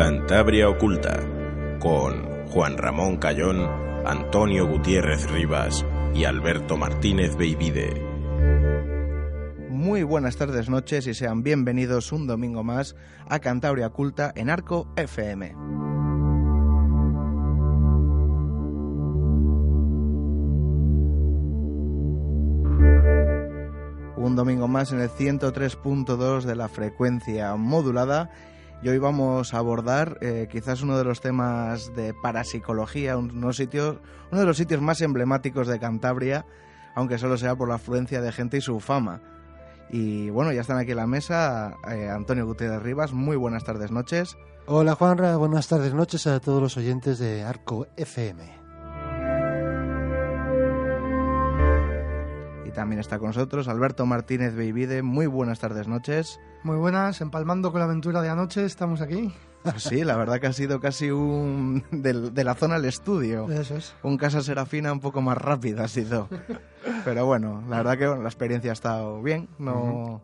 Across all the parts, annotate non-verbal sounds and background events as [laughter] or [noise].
Cantabria Oculta, con Juan Ramón Cayón, Antonio Gutiérrez Rivas y Alberto Martínez Beivide. Muy buenas tardes, noches y sean bienvenidos un domingo más a Cantabria Oculta en Arco FM. Un domingo más en el 103.2 de la frecuencia modulada y hoy vamos a abordar eh, quizás uno de los temas de parapsicología, uno de los sitios más emblemáticos de Cantabria, aunque solo sea por la afluencia de gente y su fama. Y bueno, ya están aquí en la mesa eh, Antonio Gutiérrez Rivas. Muy buenas tardes, noches. Hola Juanra, buenas tardes, noches a todos los oyentes de Arco FM. Y también está con nosotros Alberto Martínez Beivide. Muy buenas tardes, noches. Muy buenas, empalmando con la aventura de anoche, estamos aquí. Pues sí, la verdad que ha sido casi un. de, la zona al estudio. Eso es. Un Casa Serafina un poco más rápido ha sido. Pero bueno, la verdad que la experiencia ha estado bien. No.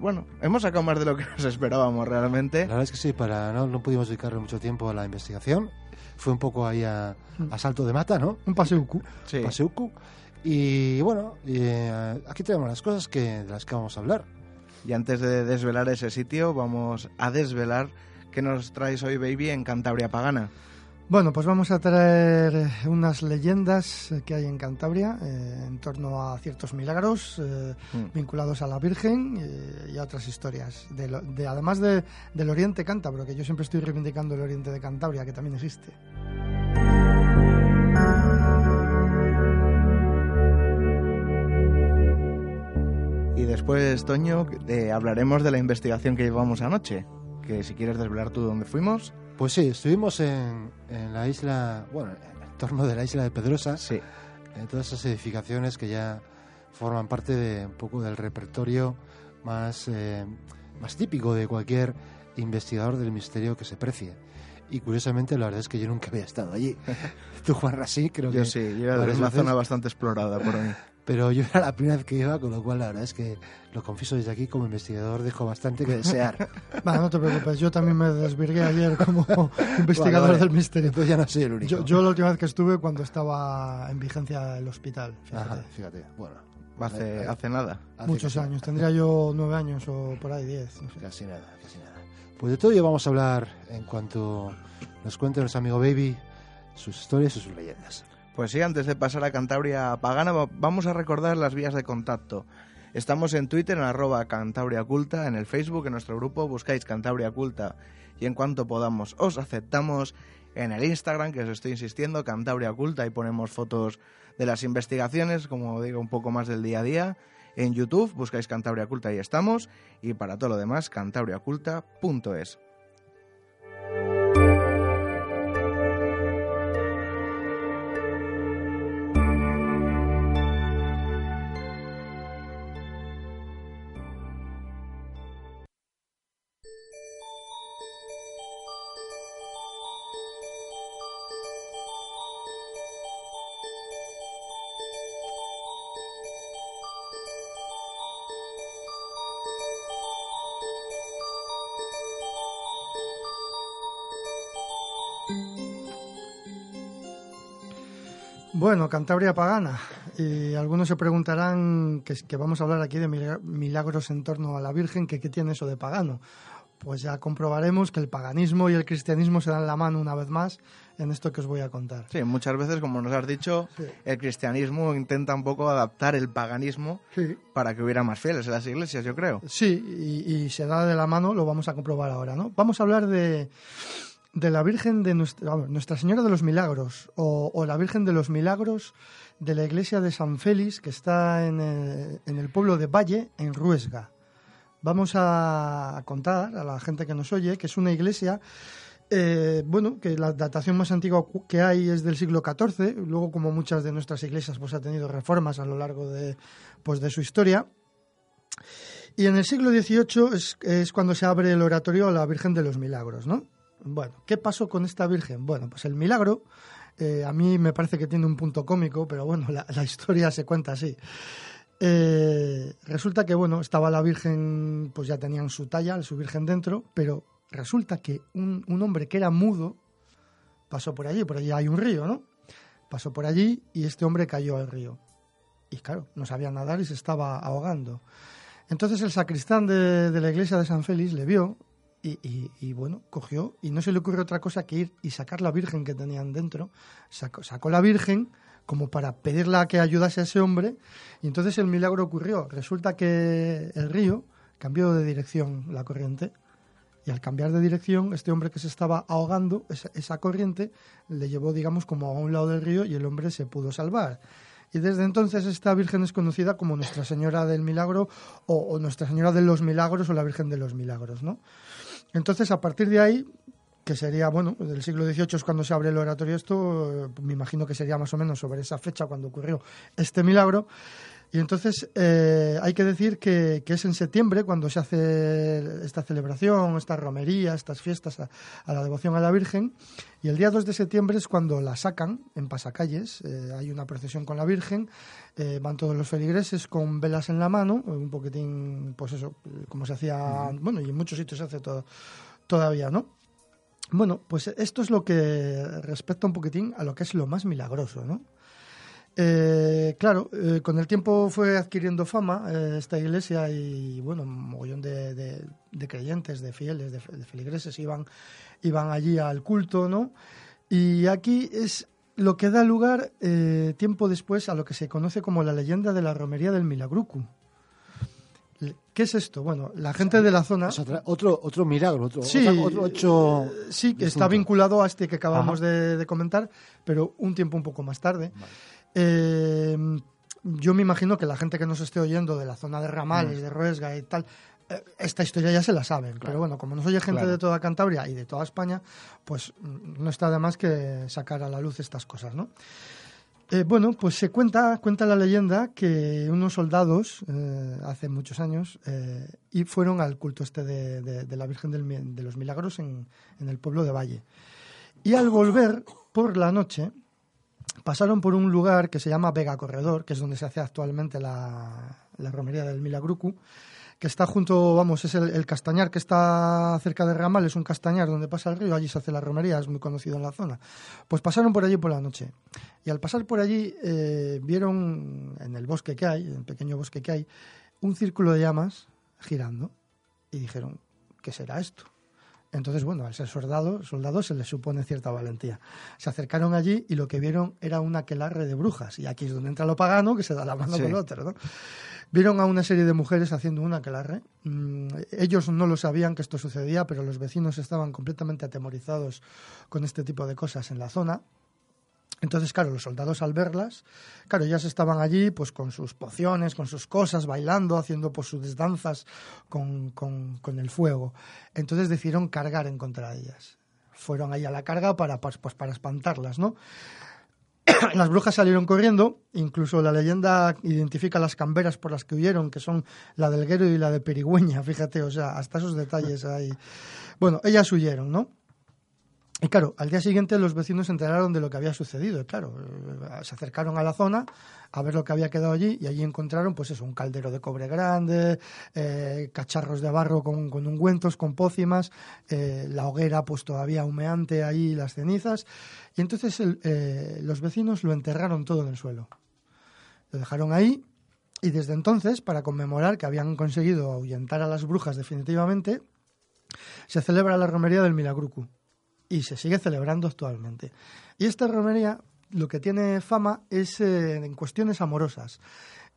Bueno, hemos sacado más de lo que nos esperábamos realmente. La verdad es que sí, para no, no pudimos dedicarle mucho tiempo a la investigación. Fue un poco ahí a, a salto de mata, ¿no? Un paseucu. Sí. Paseucu. Y bueno, eh, aquí tenemos las cosas que, de las que vamos a hablar. Y antes de desvelar ese sitio, vamos a desvelar qué nos traes hoy, baby, en Cantabria Pagana. Bueno, pues vamos a traer unas leyendas que hay en Cantabria eh, en torno a ciertos milagros eh, Mm. vinculados a la Virgen eh, y a otras historias. De lo- de- además de- del Oriente Cántabro, que yo siempre estoy reivindicando el Oriente de Cantabria, que también existe. Después, Toño, eh, hablaremos de la investigación que llevamos anoche. Que si quieres desvelar tú dónde fuimos. Pues sí, estuvimos en, en la isla, bueno, en torno de la isla de Pedrosa, Sí. en todas esas edificaciones que ya forman parte de un poco del repertorio más, eh, más típico de cualquier investigador del misterio que se precie. Y curiosamente, la verdad es que yo nunca había estado allí. [laughs] Tú, Juan Rasí, creo Yo que. sí, yo era una veces, zona bastante explorada por mí. Pero yo era la primera vez que iba, con lo cual la verdad es que lo confieso desde aquí, como investigador dejo bastante que desear. [laughs] Va, no te preocupes, yo también me desvirgué ayer como investigador [laughs] Vale, vale. del misterio. Entonces ya no soy el único. Yo, yo la última vez que estuve cuando estaba en vigencia el hospital. fíjate. Ajá, fíjate. Bueno, Hace, eh, hace nada. hace Muchos casi- años, tendría yo nueve años o por ahí diez. no sé. Casi nada, casi nada. Pues de todo ello vamos a hablar en cuanto nos cuente nuestro amigo Baby sus historias y sus leyendas. Pues sí, antes de pasar a Cantabria Pagana, va- vamos a recordar las vías de contacto. Estamos en Twitter en arroba Cantabria Culta, en el Facebook, en nuestro grupo, buscáis Cantabria Culta y en cuanto podamos os aceptamos. En el Instagram, que os estoy insistiendo, Cantabria Culta, y ponemos fotos de las investigaciones, como digo, un poco más del día a día. En YouTube, buscáis Cantabria Culta y estamos. Y para todo lo demás, cantabriaculta.es. Bueno, Cantabria Pagana. Y algunos se preguntarán que, vamos a hablar aquí de mila- milagros en torno a la Virgen, que qué tiene eso de pagano. Pues ya comprobaremos que el paganismo y el cristianismo se dan la mano una vez más en esto que os voy a contar. Sí, muchas veces, como nos has dicho, Sí. el cristianismo intenta un poco adaptar el paganismo Sí. para que hubiera más fieles en las iglesias, yo creo. Sí, y, y se da de la mano, lo vamos a comprobar ahora, ¿no? Vamos a hablar de, de la Virgen de nuestra, Nuestra Señora de los Milagros, o, la Virgen de los Milagros de la iglesia de San Félix, que está en el, en el pueblo de Valle, en Ruesga. Vamos a contar a la gente que nos oye que es una iglesia eh, bueno, que la datación más antigua que hay es del siglo XIV, luego como muchas de nuestras iglesias pues ha tenido reformas a lo largo de, pues, de su historia. Y en el siglo XVIII es, es cuando se abre el oratorio a la Virgen de los Milagros, ¿no? Bueno, ¿qué pasó con esta Virgen? Bueno, pues el milagro, eh, a mí me parece que tiene un punto cómico, pero bueno, la, [laughs] historia se cuenta así. Eh, resulta que, bueno, estaba la Virgen, pues ya tenían su talla, su Virgen dentro, pero resulta que un, un hombre que era mudo pasó por allí, por allí hay un río, ¿no? Pasó por allí y este hombre cayó al río. Y claro, no sabía nadar y se estaba ahogando. Entonces el sacristán de, de la iglesia de San Félix le vio y, y- y, bueno, cogió y no se le ocurrió otra cosa que ir y sacar la Virgen que tenían dentro. Sacó, la Virgen como para pedirla que ayudase a ese hombre y entonces el milagro ocurrió. Resulta que el río cambió de dirección la corriente y al cambiar de dirección, este hombre que se estaba ahogando, esa, esa corriente le llevó, digamos, como a un lado del río y el hombre se pudo salvar. Y desde entonces esta Virgen es conocida como Nuestra Señora del Milagro o Nuestra Señora de los Milagros o la Virgen de los Milagros, ¿no? Entonces, a partir de ahí, que sería, bueno, del siglo XVIII es cuando se abre el oratorio esto, eh, me imagino que sería más o menos sobre esa fecha cuando ocurrió este milagro. Y entonces eh, hay que decir que, que es en septiembre cuando se hace esta celebración, esta romería, estas fiestas a, a la devoción a la Virgen. Y el día 2 de septiembre es cuando la sacan en pasacalles. eh, hay una procesión con la Virgen, eh, van todos los feligreses con velas en la mano, eh, un poquitín, pues eso, como se hacía, bueno, y en muchos sitios se hace todo, todavía, ¿no? Bueno, pues esto es lo que respecta un poquitín a lo que es lo más milagroso, ¿no? Eh, claro, eh, con el tiempo fue adquiriendo fama eh, esta iglesia y, bueno, un mogollón de, de- de creyentes, de fieles, de, fe- de feligreses iban, iban allí al culto, ¿no? Y aquí es lo que da lugar eh, tiempo después a lo que se conoce como la leyenda de la romería del Milagrucu. ¿Qué es esto? Bueno, la gente de la zona... Es otra- otro, otro milagro, otro, Sí, otro hecho. sí, que está vinculado a este que acabamos de comentar, pero un tiempo un poco más tarde. Eh, yo me imagino que la gente que nos esté oyendo de la zona de Mm. Ramales, de Ruesga y tal, eh, esta historia ya se la saben. Pero bueno, como nos oye gente Claro. de toda Cantabria y de toda España, pues mm, no está de más que sacar a la luz estas cosas, ¿no? Eh, bueno, pues se cuenta, cuenta la leyenda que unos soldados eh, hace muchos años eh, y fueron al culto este de, de- de la Virgen del de los Milagros en, en el pueblo de Valle. Y al volver por la noche pasaron por un lugar que se llama Vega Corredor, que es donde se hace actualmente la, la romería del Milagrucu, que está junto, vamos, es el, castañar que está cerca de Ramal, es un castañar donde pasa el río, allí se hace la romería, es muy conocido en la zona. Pues pasaron por allí por la noche. Y al pasar por allí eh, vieron en el bosque que hay, en el pequeño bosque que hay, un círculo de llamas girando. Y dijeron, ¿qué será esto? Entonces, bueno, al ser soldados, soldados se les supone cierta valentía. Se acercaron allí y lo que vieron era un aquelarre de brujas. Y aquí es donde entra lo pagano, que se da la mano Sí. con el otro, ¿no? Vieron a una serie de mujeres haciendo un aquelarre. Mm, ellos no lo sabían que esto sucedía, pero los vecinos estaban completamente atemorizados con este tipo de cosas en la zona. Entonces, claro, los soldados al verlas, claro, ellas estaban allí pues con sus pociones, con sus cosas, bailando, haciendo pues sus danzas con, con- el fuego. Entonces decidieron cargar en contra de ellas. Fueron ahí a la carga para, pues, pues, para espantarlas, ¿no? [clears throat] las brujas salieron corriendo, incluso la leyenda identifica las camberas por las que huyeron, que son la del Guero y la de Perigüeña, [laughs] fíjate, o sea, hasta esos detalles ahí. Bueno, ellas huyeron, ¿no? Y claro, al día siguiente los vecinos se enteraron de lo que había sucedido. Y claro, eh, se acercaron a la zona a ver lo que había quedado allí y allí encontraron, pues eso, un caldero de cobre grande, eh, cacharros de barro con, ungüentos, con pócimas, eh, la hoguera pues todavía humeante ahí, las cenizas. Y entonces los vecinos lo enterraron todo en el suelo. Lo dejaron ahí y desde entonces, para conmemorar que habían conseguido ahuyentar a las brujas definitivamente, se celebra la romería del Milagrucu y se sigue celebrando actualmente. Y esta romería lo que tiene fama es eh, en cuestiones amorosas.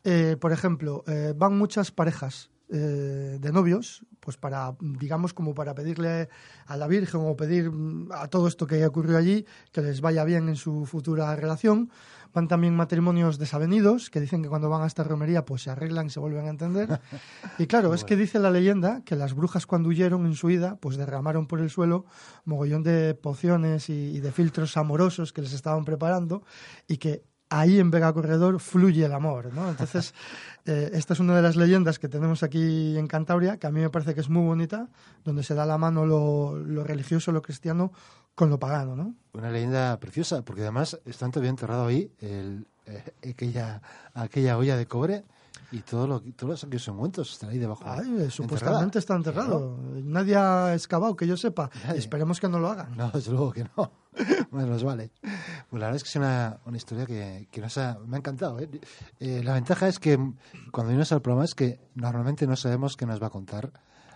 Eh, por ejemplo, eh, van muchas parejas eh, de novios, pues para, digamos, como para pedirle a la Virgen o pedir mm, a todo esto que ocurrió allí que les vaya bien en su futura relación. Van también matrimonios desavenidos que dicen que cuando van a esta romería pues se arreglan y se vuelven a entender. [laughs] Y claro, es que dice la leyenda que las brujas cuando huyeron en su ida pues derramaron por el suelo mogollón de pociones y, y de filtros amorosos que les estaban preparando y que ahí en Vega Corredor fluye el amor, ¿no? Entonces, [laughs] eh, esta es una de las leyendas que tenemos aquí en Cantabria, que a mí me parece que es muy bonita, donde se da la mano lo, lo religioso, lo cristiano, con lo pagano, ¿no? Una leyenda preciosa, porque además está todavía enterrado ahí el, eh, aquella, aquella olla de cobre. Y todo lo, todos los aquellos ungüentos están ahí debajo. Ay, eh, supuestamente está enterrado. Nadie ha excavado, que yo sepa. Nadie. Esperemos que no lo hagan. No, desde luego que no. [laughs] Bueno, nos vale. Pues la verdad es que es una, una historia que, que nos ha, me ha encantado. ¿eh? Eh, la ventaja es que cuando vienes al programa es que normalmente no sabemos qué nos va a contar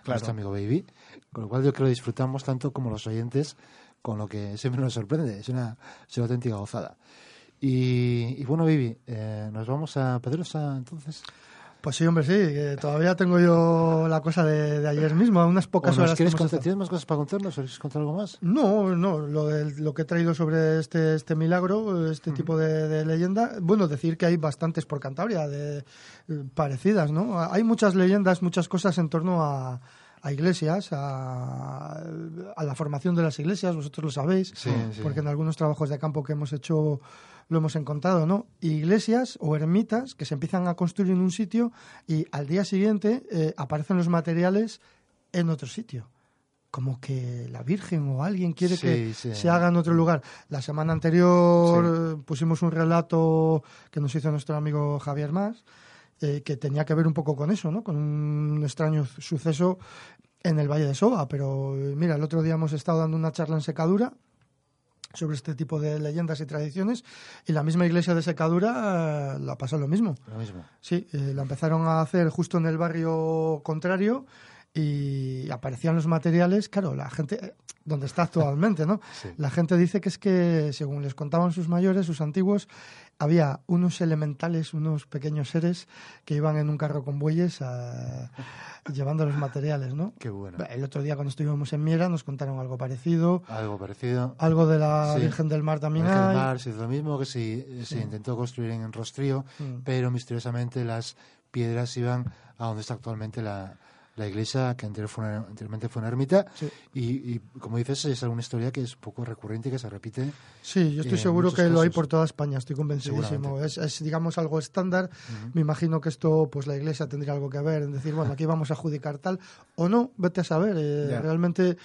nuestro amigo Baby, con lo cual yo creo que disfrutamos tanto como los oyentes con lo que siempre nos sorprende. Es una, es una auténtica gozada. Y, y bueno, Baby, eh, nos vamos a Pedrosa entonces. Pues sí, hombre, sí. que todavía tengo yo la cosa de, de ayer mismo, unas pocas ¿O nos horas. quieres contar-. ¿Tienes más cosas para contarnos? ¿O quieres contar algo más? No, no, lo, del- lo que he traído sobre este, este milagro, este tipo de, de leyenda, bueno, decir que hay bastantes por Cantabria, de, eh, parecidas, ¿no? Hay muchas leyendas, muchas cosas en torno a, a iglesias, a, a la formación de las iglesias, vosotros lo sabéis, Sí, sí. porque en algunos trabajos de campo que hemos hecho lo hemos encontrado, ¿no? Iglesias o ermitas que se empiezan a construir en un sitio y al día siguiente eh, aparecen los materiales en otro sitio. Como que la Virgen o alguien quiere Sí, que sí. se haga en otro lugar. La semana anterior eh, pusimos un relato que nos hizo nuestro amigo Javier Más, eh, que tenía que ver un poco con eso, ¿no? Con un extraño suceso en el Valle de Soba. Pero mira, el otro día hemos estado dando una charla en Secadura sobre este tipo de leyendas y tradiciones y la misma iglesia de Secadura eh, la pasó lo mismo. Lo mismo. Sí, eh, la empezaron a hacer justo en el barrio contrario y aparecían los materiales, claro, la gente, eh, donde está actualmente, ¿no? Sí. La gente dice que es que, según les contaban sus mayores, sus antiguos, había unos elementales, unos pequeños seres que iban en un carro con bueyes a- [laughs] llevando los materiales, ¿no? Qué bueno. El otro día cuando estuvimos en Miera nos contaron algo parecido, Algo parecido. algo de la Sí. Virgen del Mar también Virgen del. Mar se hizo lo mismo que se, se intentó construir en Rostrío, Mm. pero misteriosamente las piedras iban a donde está actualmente la, la iglesia, que anterior fue una- anteriormente fue una ermita. Sí. Y, y, como dices, es una historia que es poco recurrente que se repite. Sí, yo estoy seguro que lo hay casos. por toda España, estoy convencidísimo. Es, es, digamos, algo estándar. Me imagino que esto, pues la iglesia tendría algo que ver en decir, bueno, aquí vamos a adjudicar tal, o no, vete a saber. eh. Realmente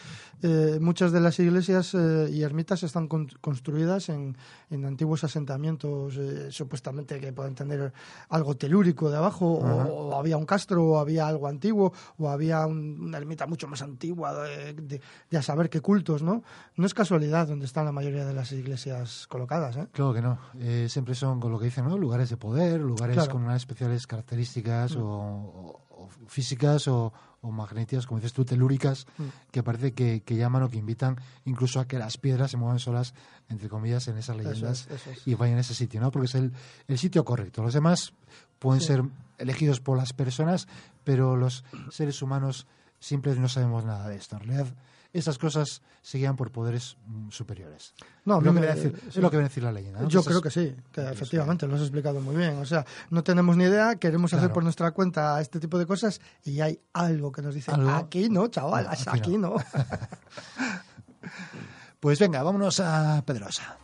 eh, muchas de las iglesias eh, y ermitas están con- construidas en, en antiguos asentamientos, eh, supuestamente que pueden tener algo telúrico de abajo, o, o había un castro, o había algo antiguo, o había un- una ermita mucho más antigua de, de- de a saber qué cultos, ¿no? No es casualidad donde están la mayoría de las iglesias colocadas, ¿eh? Claro que no. Eh, siempre son, con lo que dicen, ¿no? lugares de poder, lugares Claro. con unas especiales características o, o- o físicas o, o magnéticas, como dices tú, telúricas, que parece que, que llaman o que invitan incluso a que las piedras se muevan solas, entre comillas, en esas leyendas es, eso es. y vayan a ese sitio, ¿no? Porque es el, el sitio correcto. Los demás pueden ser elegidos por las personas, pero los seres humanos siempre no sabemos nada de esto. En realidad, esas cosas se guían por poderes mm, superiores. No, viene a decir, sí. es lo que viene a decir la leyenda. ¿no? Yo creo que sí, que efectivamente lo has explicado muy bien. O sea, no tenemos ni idea, queremos hacer por nuestra cuenta este tipo de cosas y hay algo que nos dice, Algo. aquí no, chaval, No, aquí aquí no. [laughs] Pues venga, vámonos a Pedrosa.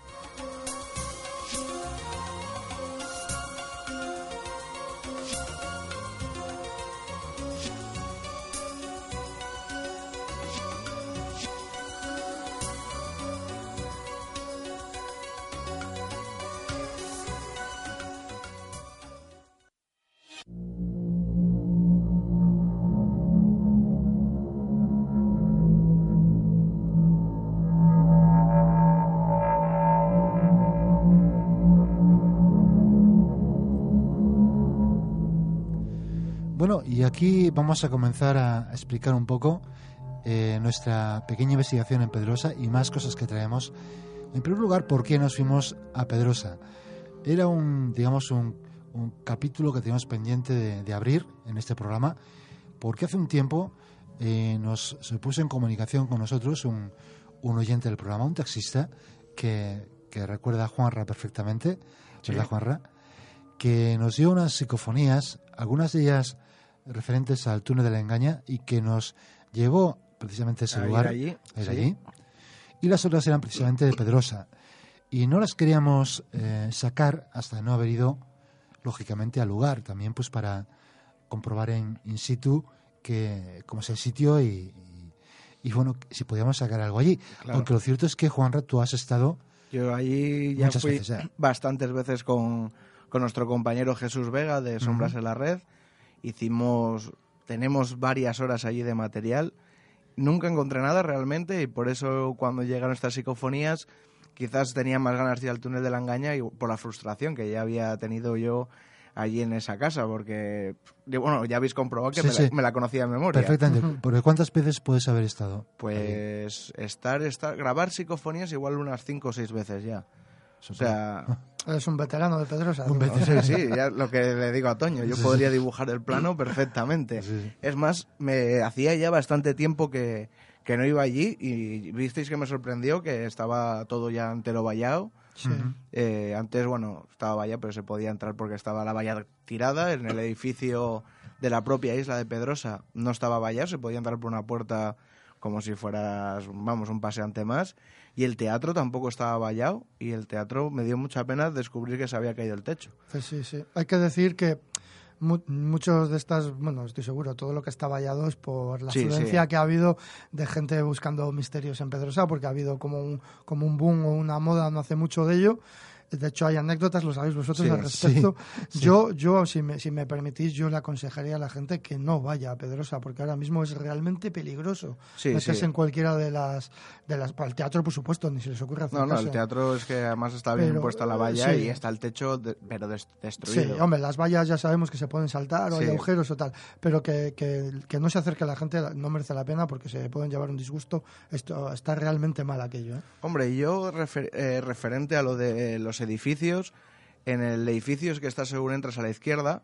Vamos a comenzar a explicar un poco eh, nuestra pequeña investigación en Pedrosa y más cosas que traemos. En primer lugar, ¿por qué nos fuimos a Pedrosa? Era un, digamos, un, un capítulo que teníamos pendiente de, de abrir en este programa, porque hace un tiempo eh, nos se puso en comunicación con nosotros un, un oyente del programa, un taxista, que, que recuerda a Juanra perfectamente, ¿verdad, Juanra? Que nos dio unas psicofonías, algunas de ellas referentes al túnel de la engaña, y que nos llevó precisamente a ese A lugar, allí, sí. allí. Y las otras eran precisamente de Pedrosa. Y no las queríamos eh, sacar hasta no haber ido, lógicamente, al lugar, también pues para comprobar en in situ que cómo es el sitio y, y- y, bueno, si podíamos sacar algo allí. Claro. Aunque lo cierto es que, Juanra, tú has estado Yo allí ya Muchas fui veces, bastantes veces con, con nuestro compañero Jesús Vega de Sombras en la Red hicimos, tenemos varias horas allí de material. Nunca encontré nada realmente y por eso cuando llegaron estas psicofonías quizás tenía más ganas de ir al túnel de la engaña y por la frustración que ya había tenido yo allí en esa casa, porque, bueno, ya habéis comprobado que Sí, me, sí. La, me la conocía de memoria. Perfectamente. [laughs] ¿Por cuántas veces puedes haber estado? Pues estar, estar, grabar psicofonías igual unas cinco o seis veces ya. O sea, [laughs] Eres un veterano de Pedrosa. Un veterano. sí, sí, [laughs] ya lo que le digo a Toño, yo podría dibujar el plano perfectamente. Sí, sí. Es más, me hacía ya bastante tiempo que, que no iba allí y visteis que me sorprendió que estaba todo ya entero vallado. Sí. Eh, antes, bueno, estaba valla, pero se podía entrar porque estaba la valla tirada. En el edificio de la propia isla de Pedrosa no estaba vallado, se podía entrar por una puerta como si fueras, vamos, un paseante más. Y el teatro tampoco estaba vallado y el teatro me dio mucha pena descubrir que se había caído el techo. Pues sí, sí. Hay que decir que mu- muchos de estas, bueno, estoy seguro, todo lo que está vallado es por la Sí, que ha habido de gente buscando misterios en Pedrosa, porque ha habido como un, como un boom o una moda no hace mucho de ello. De hecho, hay anécdotas, lo sabéis vosotros Sí, al respecto. sí. Yo, yo si, me, si me permitís, yo le aconsejaría a la gente que no vaya a Pedrosa, porque ahora mismo es realmente peligroso meterse en cualquiera de las, de las... Para el teatro, por supuesto, ni se les ocurre No, no, acercarse. el teatro es que además está bien Pero, puesta la valla sí. y está el techo, de- pero des- Sí, destruido. hombre, las vallas ya sabemos que se pueden saltar o hay agujeros o tal, pero que, que, que no se acerque a la gente no merece la pena porque se pueden llevar un disgusto. Esto está realmente mal aquello. ¿eh? Hombre, y yo refer- eh, referente a lo de los edificios, en el edificio es que está según entras a la izquierda,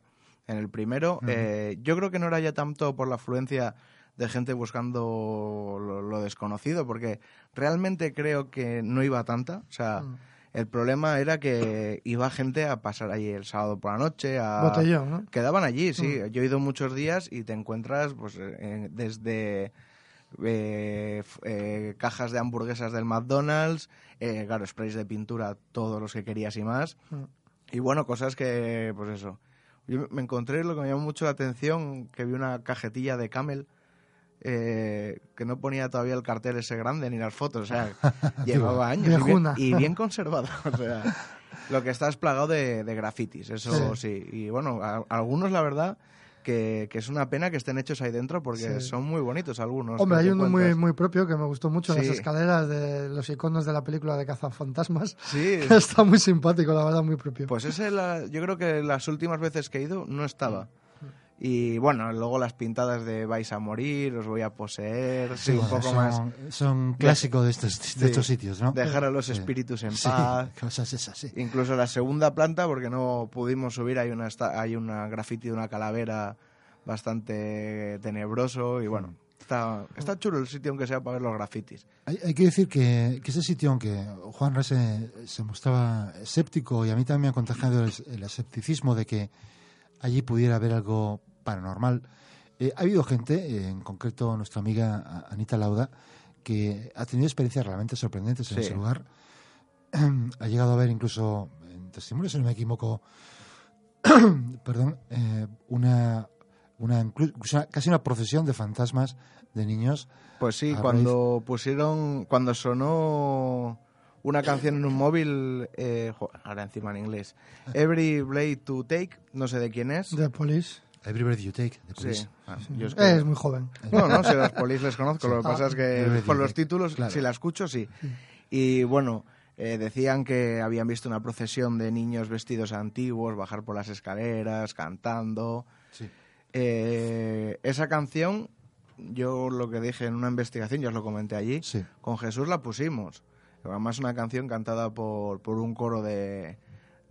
en el primero, eh, yo creo que no era ya tanto por la afluencia de gente buscando lo, lo desconocido, porque realmente creo que no iba tanta. O sea, Mm. el problema era que iba gente a pasar ahí el sábado por la noche, a... Botellón, ¿no? Quedaban allí, sí. Yo he ido muchos días y te encuentras pues eh, desde eh, eh, cajas de hamburguesas del McDonald's, eh, claro, sprays de pintura, todos los que querías y más. Mm. Y bueno, cosas que, pues eso. Yo me encontré lo que me llamó mucho la atención, que vi una cajetilla de Camel eh, que no ponía todavía el cartel ese grande ni las fotos, o sea, [laughs] llevaba años y bien, y bien [laughs] conservada, o sea, lo que está es plagado de, de grafitis, eso sí. Y bueno, a- algunos la verdad que, que es una pena que estén hechos ahí dentro porque Sí. son muy bonitos algunos. Hombre, hay uno muy, muy propio que me gustó mucho, las escaleras de los iconos de la película de Cazafantasmas. Sí, [laughs] Está muy simpático, la verdad, muy propio. Pues ese, la- yo creo que las últimas veces que he ido no estaba. Y bueno, luego las pintadas de vais a morir, os voy a poseer, sí, un bueno, poco son, más. Son clásicos de estos, de Sí. estos sitios, ¿no? Dejar a los Sí. espíritus en paz. [laughs] cosas esas, sí. Incluso la segunda planta, porque no pudimos subir, hay una, hay una graffiti de una calavera bastante tenebroso y bueno, está, está chulo el sitio aunque sea para ver los grafitis. Hay, hay que decir que, que ese sitio, aunque Juan se, se mostraba escéptico y a mí también me ha contagiado el, el escepticismo de que allí pudiera haber algo paranormal, eh, ha habido gente, eh, en concreto nuestra amiga Anita Lauda, que ha tenido experiencias realmente sorprendentes en ese lugar. [clears throat] ha llegado a ver incluso en testimonios, si no me equivoco, [clears throat] perdón, eh, una, una, incluso casi una procesión de fantasmas de niños Pues sí, cuando pusieron, cuando sonó una canción en un móvil, eh, jo, ahora encima en inglés, [laughs] Every Blade to Take, no sé de quién es. De Police. Every Breath You Take, de Sí. Police. Ah, yo es que- Es muy joven. No, no, si los polis les conozco, lo que Ah. pasa es que por los títulos, Claro. si la escucho, sí. Y bueno, eh, decían que habían visto una procesión de niños vestidos antiguos bajar por las escaleras, cantando. Sí. Eh, esa canción, yo lo que dije en una investigación, ya os lo comenté allí, Sí. con Jesús la pusimos. Además, una canción cantada por, por un coro de,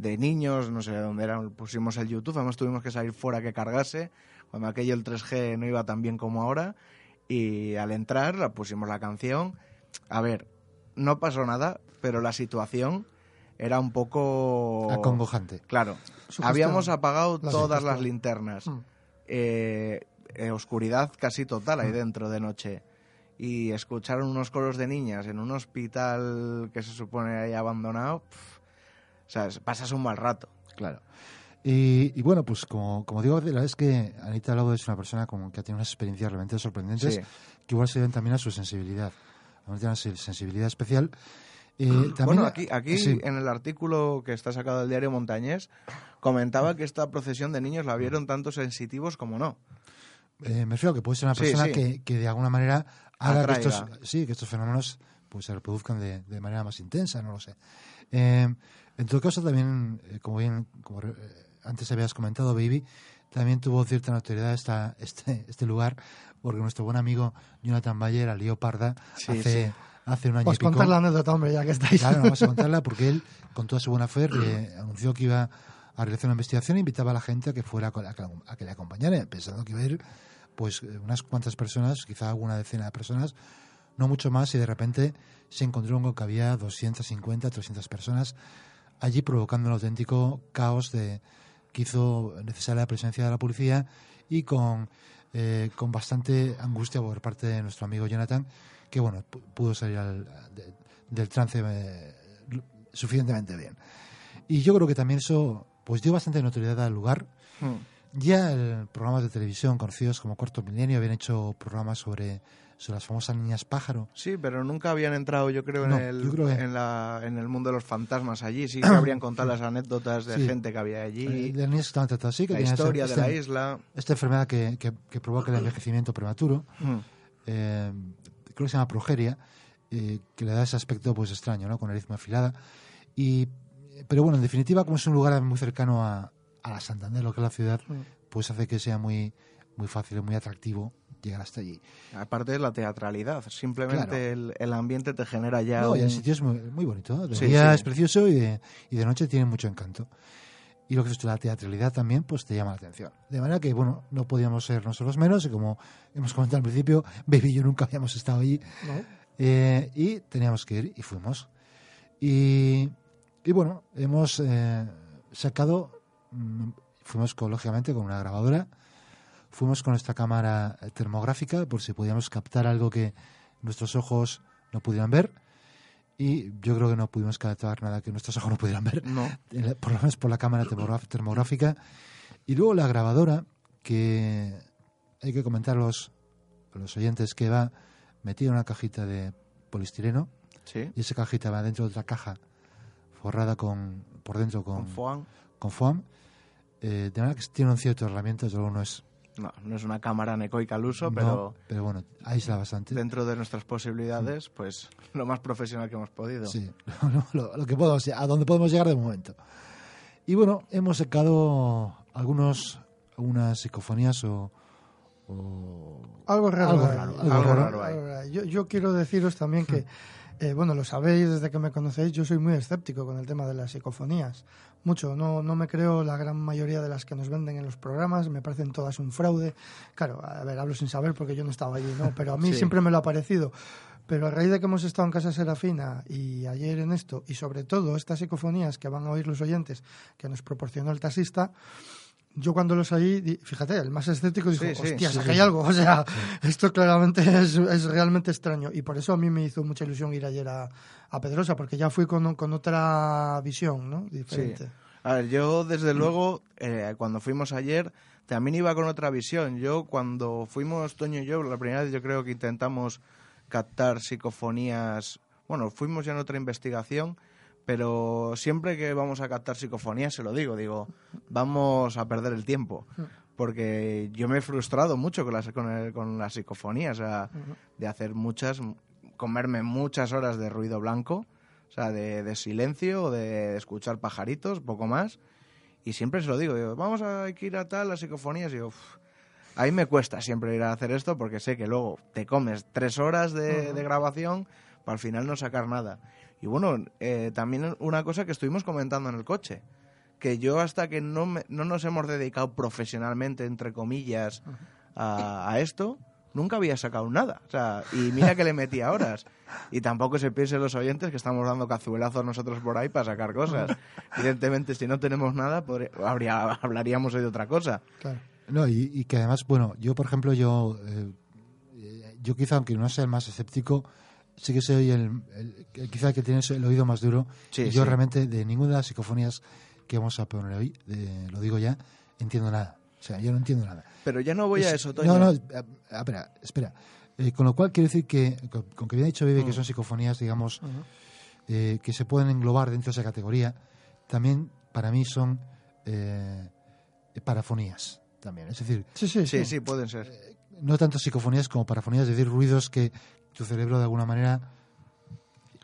de niños, no sé de dónde eran, pusimos el YouTube, además tuvimos que salir fuera que cargase, cuando aquello el 3G no iba tan bien como ahora, y al entrar la pusimos la canción. A ver, no pasó nada, pero la situación era un poco... Acongojante. Claro, Sugestión. habíamos apagado La todas las linternas. Mm. Eh, eh, oscuridad casi total ahí dentro de noche. Y escucharon unos coros de niñas en un hospital que se supone ahí abandonado. O sea, pasas un mal rato. Claro. Y, y bueno, pues como, como digo, la verdad es que Anita Lobo es una persona como que ha tenido unas experiencias realmente sorprendentes Sí. que igual se deben también a su sensibilidad. A tiene una se- sensibilidad especial. Eh, también- Bueno, aquí, aquí sí. en el artículo que está sacado del diario Montañés, comentaba que esta procesión de niños la vieron tanto sensitivos como no. Eh, me refiero a que puede ser una persona sí. Que, que de alguna manera haga que estos, sí, que estos fenómenos pues se reproduzcan de, de manera más intensa, no lo sé. Eh, en todo caso, también, eh, como bien como, eh, antes habías comentado, Baby, también tuvo cierta notoriedad esta, este, este lugar, porque nuestro buen amigo Jonathan Bayer, a Parda, Sí, hace, sí. hace un año Pues y pico. contar la anécdota, hombre, ya que estáis. Claro, vamos a [laughs] contarla porque él, con toda su buena fe, eh, anunció que iba a realizar una investigación e invitaba a la gente a que fuera a que, a que le acompañara, pensando que iba a ir pues eh, unas cuantas personas, quizá una decena de personas, no mucho más, y de repente se encontró con que había 250, 300 personas allí provocando un auténtico caos de, que hizo necesaria la presencia de la policía y con, eh, con bastante angustia por parte de nuestro amigo Jonathan, que bueno, pu- pudo salir al- de- del trance eh, suficientemente bien. Y yo creo que también eso pues dio bastante notoriedad al lugar. Hmm. Ya el programas de televisión conocidos como Cuarto Milenio habían hecho programas sobre, sobre las famosas niñas pájaro. Sí, pero nunca habían entrado, yo creo, No, en, el, yo creo que- en, la, en el mundo de los fantasmas allí. Sí [clears throat] que habrían contado las anécdotas de Sí. gente que había Eh, allí, de las niñas que estaban tratadas así, que la esta- historia de esta, la isla. esta enfermedad que, que- que provoca el [clears throat] envejecimiento prematuro, Hmm. eh, creo que se llama progeria, eh, que le da ese aspecto pues extraño, ¿no? Con nariz muy afilada. Y, pero bueno, en definitiva, como es un lugar muy cercano a, a la Santander, lo que es la ciudad, Mm. pues hace que sea muy, muy fácil y muy atractivo llegar hasta allí. Aparte de la teatralidad, simplemente Claro. el, el ambiente te genera ya No, y el sitio es muy, muy bonito. De Sí, día sí. es precioso y de, y de noche tiene mucho encanto. Y lo que es la teatralidad también, pues te llama la atención. De manera que, bueno, no podíamos ser nosotros menos, y como hemos comentado al principio, [laughs] Baby y yo nunca habíamos estado allí, ¿no? eh, y teníamos que ir y fuimos. Y, y bueno, hemos eh, sacado, mm, fuimos con, lógicamente con una grabadora, fuimos con esta cámara termográfica por si podíamos captar algo que nuestros ojos no pudieran ver. Y yo creo que no pudimos captar nada que nuestros ojos no pudieran ver, No. [laughs] por lo menos por la cámara termográfica. Y luego la grabadora, que hay que comentar a los, a los oyentes que va metida en una cajita de polistireno Sí, y esa cajita va dentro de otra caja forrada con por dentro con, con foam. con foam. Eh, de manera que tiene un cierto herramienta, desde luego no es No, no es una cámara necoica al uso, no, pero pero bueno, aísla bastante. dentro de nuestras posibilidades, pues lo más profesional que hemos podido. Sí, [laughs] lo, lo- lo que podemos, a donde podemos llegar de momento. Y bueno, hemos sacado algunos algunas psicofonías o, o- Algo raro. Algo hay, raro, algo algo raro hay. Yo, yo quiero deciros también que, eh, bueno, lo sabéis desde que me conocéis, yo soy muy escéptico con el tema de las psicofonías. Mucho, no, no me creo la gran mayoría de las que nos venden en los programas, me parecen todas un fraude. Claro, a ver, hablo sin saber porque yo no estaba allí, ¿no? Pero a mí [laughs] Sí. siempre me lo ha parecido. Pero a raíz de que hemos estado en Casa Serafina y ayer en esto, y sobre todo estas psicofonías que van a oír los oyentes que nos proporcionó el taxista, yo cuando los di- fíjate, el más escéptico dijo, Sí, sí, hostias, sí, aquí hay algo. [laughs] O sea, esto claramente es, es realmente extraño. Y por eso a mí me hizo mucha ilusión ir ayer a, a Pedrosa, porque ya fui con, con otra visión, ¿no? Diferente. A ver, yo desde luego, eh, cuando fuimos ayer, también iba con otra visión. Yo cuando fuimos, Toño y yo, la primera vez yo creo que intentamos captar psicofonías, bueno, fuimos ya en otra investigación, pero siempre que vamos a captar psicofonías, se lo digo, digo, vamos a perder el tiempo. Porque yo me he frustrado mucho con las, con, el- con las psicofonías, o sea, de hacer muchas, comerme muchas horas de ruido blanco, o sea, de, de silencio, de escuchar pajaritos, poco más. Y siempre se lo digo, digo, vamos a hay que ir a tal, las psicofonías. Y digo, "Uf". ahí me cuesta siempre ir a hacer esto porque sé que luego te comes tres horas de, de grabación para al final no sacar nada. Y bueno, eh, también una cosa que estuvimos comentando en el coche, que yo hasta que no, me- no nos hemos dedicado profesionalmente, entre comillas, a, a esto, nunca había sacado nada. O sea, y mira que le metía horas. Y tampoco se piensen los oyentes que estamos dando cazuelazos nosotros por ahí para sacar cosas. [laughs] Evidentemente, si no tenemos nada, podría- habría, hablaríamos hoy de otra cosa. Claro. No, y, y que además, bueno, yo por ejemplo, yo, eh, yo quizá, aunque no sea el más escéptico, sí que soy el, el- el- quizá el que tiene el oído más duro. Sí, y yo sí. realmente de ninguna de las psicofonías que vamos a poner hoy, de- lo digo ya, entiendo nada. O sea, yo no entiendo nada. Pero ya no voy a Es- eso, Toño. No, no, eh, espera, espera. Eh, con lo cual quiero decir que, con, con que bien ha dicho Vive que son psicofonías, digamos, eh, que se pueden englobar dentro de esa categoría, también para mí son eh, parafonías. También. Es decir, Sí, sí, Sí, sí. sí, pueden ser. no tanto psicofonías como parafonías, es decir, ruidos que tu cerebro de alguna manera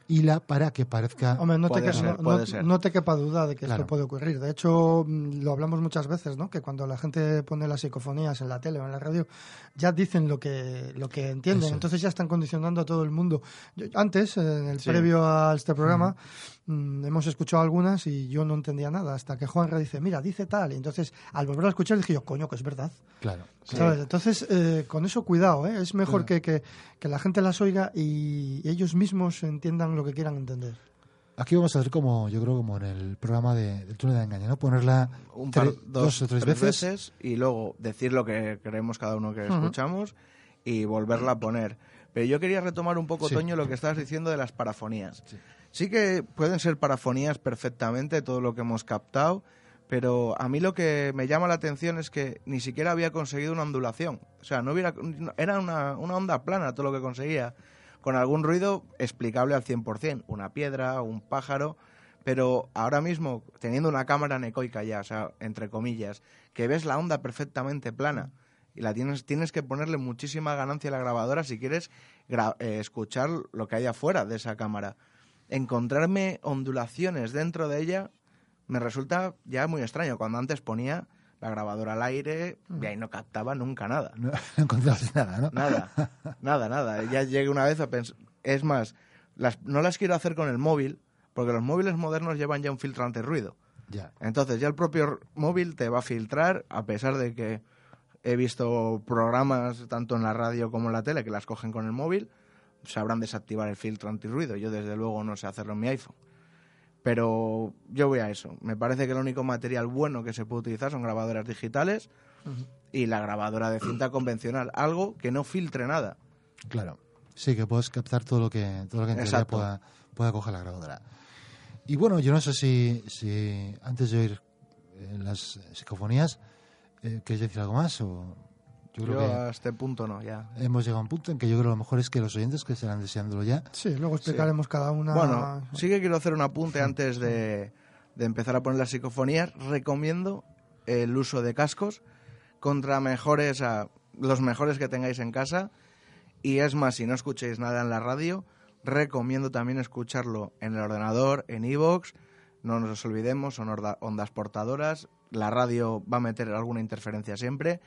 hila para que parezca Hombre, no te, Puede que- ser, no- puede no- ser. no te quepa duda de que Claro. esto puede ocurrir. De hecho, mm, lo hablamos muchas veces, ¿no? Que cuando la gente pone las psicofonías en la tele o en la radio, ya dicen lo que, lo que entienden. Eso. Entonces ya están condicionando a todo el mundo. Yo- antes, en el Sí. previo a este programa, mm, hemos escuchado algunas y yo no entendía nada. Hasta que Juanra dice, mira, dice tal. Y entonces, al volver a escuchar, dije yo, coño, que es verdad. claro. Entonces, eh, con eso cuidado, ¿eh? Es mejor Claro. que, que, que la gente las oiga y ellos mismos entiendan lo que quieran entender. Aquí vamos a hacer como, yo creo, como en el programa de, del túnel de engaño, ¿no? Ponerla Un par, tre- dos, o tres, veces. y luego decir lo que queremos cada uno que escuchamos y volverla a poner. Pero yo quería retomar un poco, Sí. Toño, lo que estabas diciendo de las parafonías. Sí. que pueden ser parafonías perfectamente, todo lo que hemos captado, pero a mí lo que me llama la atención es que ni siquiera había conseguido una ondulación. O sea, no hubiera, era una, una onda plana todo lo que conseguía, con algún ruido explicable al 100%, una piedra, un pájaro, pero ahora mismo, teniendo una cámara necoica ya, o sea, entre comillas, que ves la onda perfectamente plana y la tienes, tienes que ponerle muchísima ganancia a la grabadora si quieres eh, escuchar lo que hay afuera de esa cámara. Encontrarme ondulaciones dentro de ella me resulta ya muy extraño. Cuando antes ponía la grabadora al aire y ahí no captaba nunca nada. No, [laughs] no encontrabas nada, ¿no? Nada, [laughs] nada, nada. Ya llegué una vez a pensar... Es más, las, no las quiero hacer con el móvil, porque los móviles modernos llevan ya un filtro antirruido. Ya. Entonces ya el propio móvil te va a filtrar, a pesar de que he visto programas tanto en la radio como en la tele que las cogen con el móvil, sabrán desactivar el filtro antirruido. Yo desde luego no sé hacerlo en mi iPhone. Pero yo voy a eso. Me parece que el único material bueno que se puede utilizar son grabadoras digitales y la grabadora de cinta convencional. Algo que no filtre nada. Claro. Sí, que puedes captar todo lo que, todo lo que en teoría pueda, pueda coger la grabadora. Y bueno, yo no sé si, si antes de oír eh, las psicofonías, eh, ¿queréis decir algo más? O yo Yo, creo que a este punto no, ya. hemos llegado a un punto en que yo creo que lo mejor es que los oyentes que estarán deseándolo ya. Sí, luego explicaremos cada una. Bueno, sí que quiero hacer un apunte antes de, de empezar a poner las psicofonías. Recomiendo el uso de cascos contra mejores, a, los mejores que tengáis en casa. Y es más, si no escuchéis nada en la radio, recomiendo también escucharlo en el ordenador, en iVoox. No nos olvidemos, son ondas portadoras. La radio va a meter alguna interferencia siempre.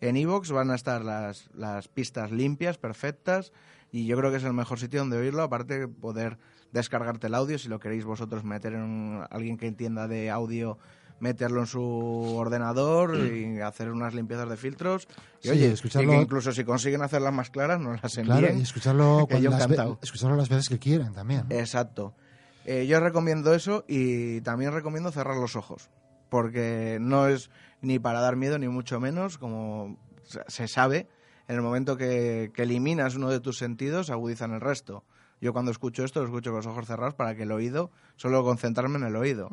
En iVoox van a estar las, las pistas limpias, perfectas, y yo creo que es el mejor sitio donde oírlo, aparte de poder descargarte el audio, si lo queréis vosotros meter en un- alguien que entienda de audio, meterlo en su ordenador y hacer unas limpiezas de filtros. Y Sí, oye, escucharlo- y que incluso si consiguen hacerlas más claras, nos las envíen. Claro, y escucharlo, [laughs] yo las ve- escucharlo las veces que quieran también. Exacto. Eh, yo recomiendo eso y también recomiendo cerrar los ojos, porque no es ni para dar miedo ni mucho menos, como se- sabe, en el momento que, que eliminas uno de tus sentidos, agudizan el resto. Yo cuando escucho esto lo escucho con los ojos cerrados para que el oído, solo concentrarme en el oído.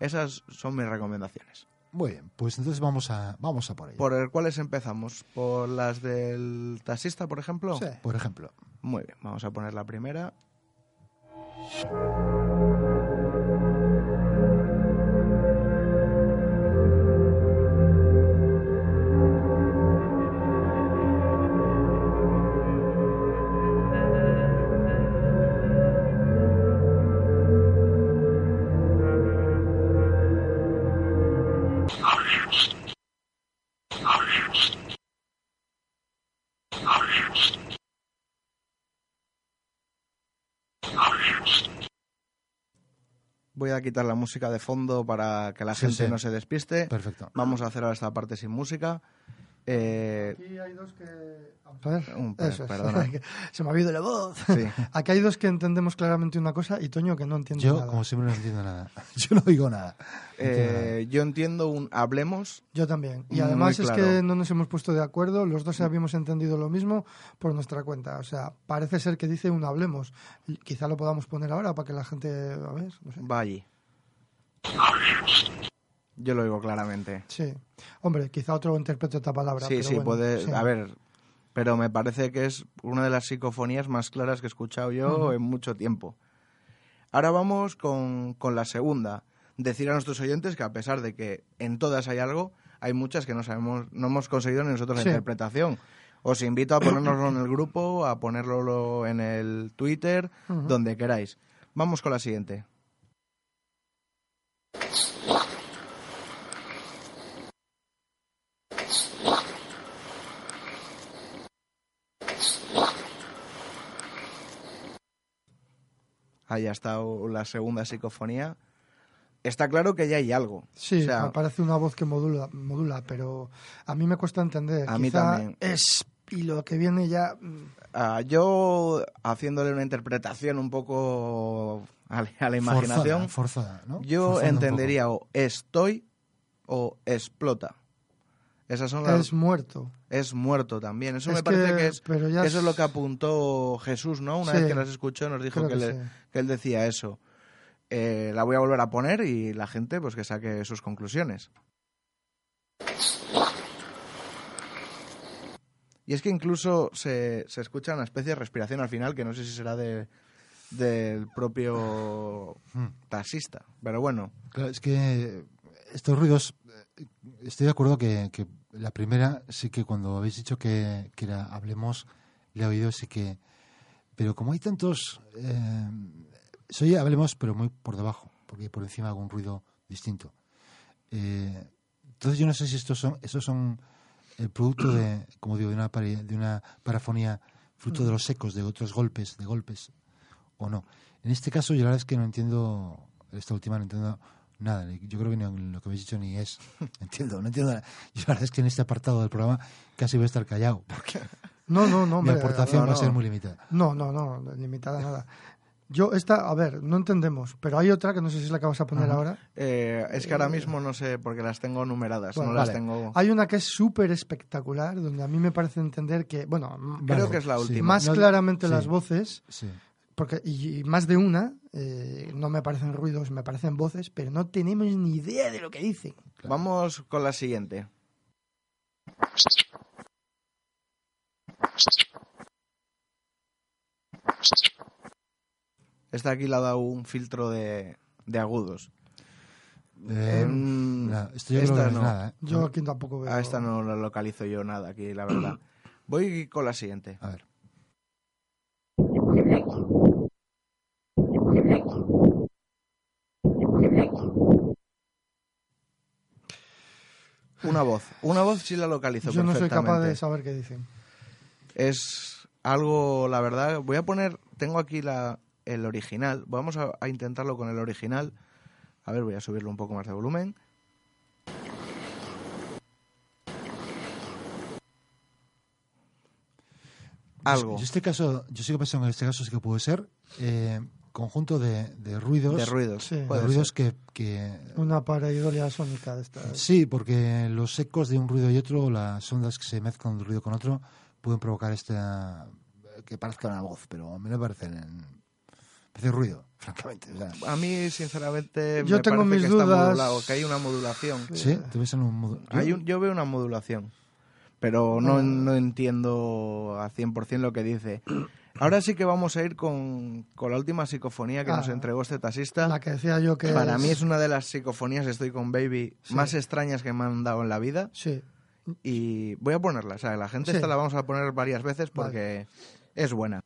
Esas son mis recomendaciones. Muy bien, pues entonces vamos a, vamos a por ello. ¿Por el cuáles empezamos? ¿Por las del taxista, por ejemplo? Sí. Por ejemplo, Muy bien, vamos a poner la primera. Voy a quitar la música de fondo para que la Sí, gente sí. no se despiste. perfecto. Vamos a hacer ahora esta parte sin música. Eh, Aquí hay dos que. Vamos a ver. Un per- Eso es. [laughs] Se me ha oído la voz. Sí. [laughs] Aquí hay dos que entendemos claramente una cosa y Toño que no entiende Yo, nada. como siempre, no entiendo nada. [laughs] Yo no nada. No entiendo nada. eh, yo entiendo un hablemos. Yo también. Y además es que no nos hemos puesto de acuerdo, los dos habíamos entendido lo mismo por nuestra cuenta. O sea, parece ser que dice un hablemos. Quizá lo podamos poner ahora para que la gente. A ver, no sé. Va allí. Yo lo oigo claramente. Sí. Hombre, quizá otro interprete otra palabra. Sí, pero sí, bueno, puede. sí. A ver, pero me parece que es una de las psicofonías más claras que he escuchado yo en mucho tiempo. Ahora vamos con, con la segunda. Decir a nuestros oyentes que a pesar de que en todas hay algo, hay muchas que no sabemos, no hemos conseguido ni nosotros la interpretación. Os invito a ponernoslo en el grupo, a ponerlo en el Twitter, donde queráis. Vamos con la siguiente. Ahí ha estado la segunda psicofonía. Está claro que ya hay algo. Sí, O sea, me parece una voz que modula, modula, pero a mí me cuesta entender. A mí también. Es, y lo que viene ya... mm, Ah, yo, haciéndole una interpretación un poco a, la- a la imaginación, Forzada, forzada, ¿no? yo entendería o estoy o explota. Esas son las... Es muerto. Es muerto también. Eso Es me parece que- que, es, pero ya que eso es es- lo que apuntó Jesús, ¿no? Una Sí, vez que las escuchó nos dijo que, que le- sí. que él decía eso. Eh, la voy a volver a poner y la gente pues que saque sus conclusiones. Y es que incluso se, se escucha una especie de respiración al final que no sé si será de, del propio Hmm. taxista. Pero bueno, Claro, es que estos ruidos, eh, estoy de acuerdo que, que la primera sí que cuando habéis dicho que, que era Hablemos, le he oído, sí que... Pero como hay tantos... Eh, soy Hablemos, pero muy por debajo, porque por encima hago un ruido distinto. Eh, entonces yo no sé si estos son, estos son el producto de, como digo, de una, de una parafonía fruto de los ecos, de otros golpes, de golpes, o no. En este caso, yo la verdad es que no entiendo, esta última no entiendo nada. Yo creo que ni lo que habéis dicho ni es. [laughs] Entiendo, no entiendo nada. Yo la verdad es que en este apartado del programa casi voy a estar callado, porque No, no, no, [laughs] mi hombre. aportación no, va a ser no. muy limitada. No, no, no, limitada nada. Yo esta, a ver, no entendemos, pero hay otra que no sé si es la que vas a poner Ajá. ahora. eh, es que ahora mismo no sé porque las tengo numeradas, Bueno, no las vale. tengo... Hay una que es súper espectacular, donde a mí me parece entender que, bueno, m- Creo Vale, que es la sí. última. más No- claramente sí. las voces, Sí. porque y, y más de una, eh, no me parecen ruidos, me parecen voces, pero no tenemos ni idea de lo que dicen. Vamos con la siguiente. Esta aquí le ha dado un filtro de, de agudos. Eh, nada, esto yo creo esta que no es no. nada, ¿eh? Yo aquí tampoco veo. A esta no la localizo yo nada aquí, la verdad. [clears throat] Voy con la siguiente. A ver. Una voz. Una voz sí la localizo Yo no soy capaz de saber qué dicen. Es algo, la verdad. Voy a poner, tengo aquí la, el original. Vamos a, a intentarlo con el original. A ver, voy a subirlo un poco más de volumen. Algo Yo este caso, yo sigo pensando que en este caso sí que puede ser eh, conjunto de, de ruidos, de ruidos. Sí. de puede ruidos ser. que, que Una pareidolia sónica de esta. sí, porque los ecos de un ruido y otro, las ondas que se mezclan de un ruido con otro, pueden provocar esta que parezca una voz, pero a mí me parecen parece ruido, francamente. o sea, A mí, sinceramente, Yo me tengo parece mis que está dudas. modulado, que hay una modulación. sí, te ves en un Hay un- yo veo una modulación, pero no, Bueno. no entiendo a 100% lo que dice. Ahora sí que vamos a ir con, con la última psicofonía que Ah, nos entregó este taxista. La que decía yo que. Para mí es una de las psicofonías, estoy con Baby, Sí. más extrañas que me han dado en la vida. Sí. Y voy a ponerla. O sea, la gente Sí. esta la vamos a poner varias veces porque es buena.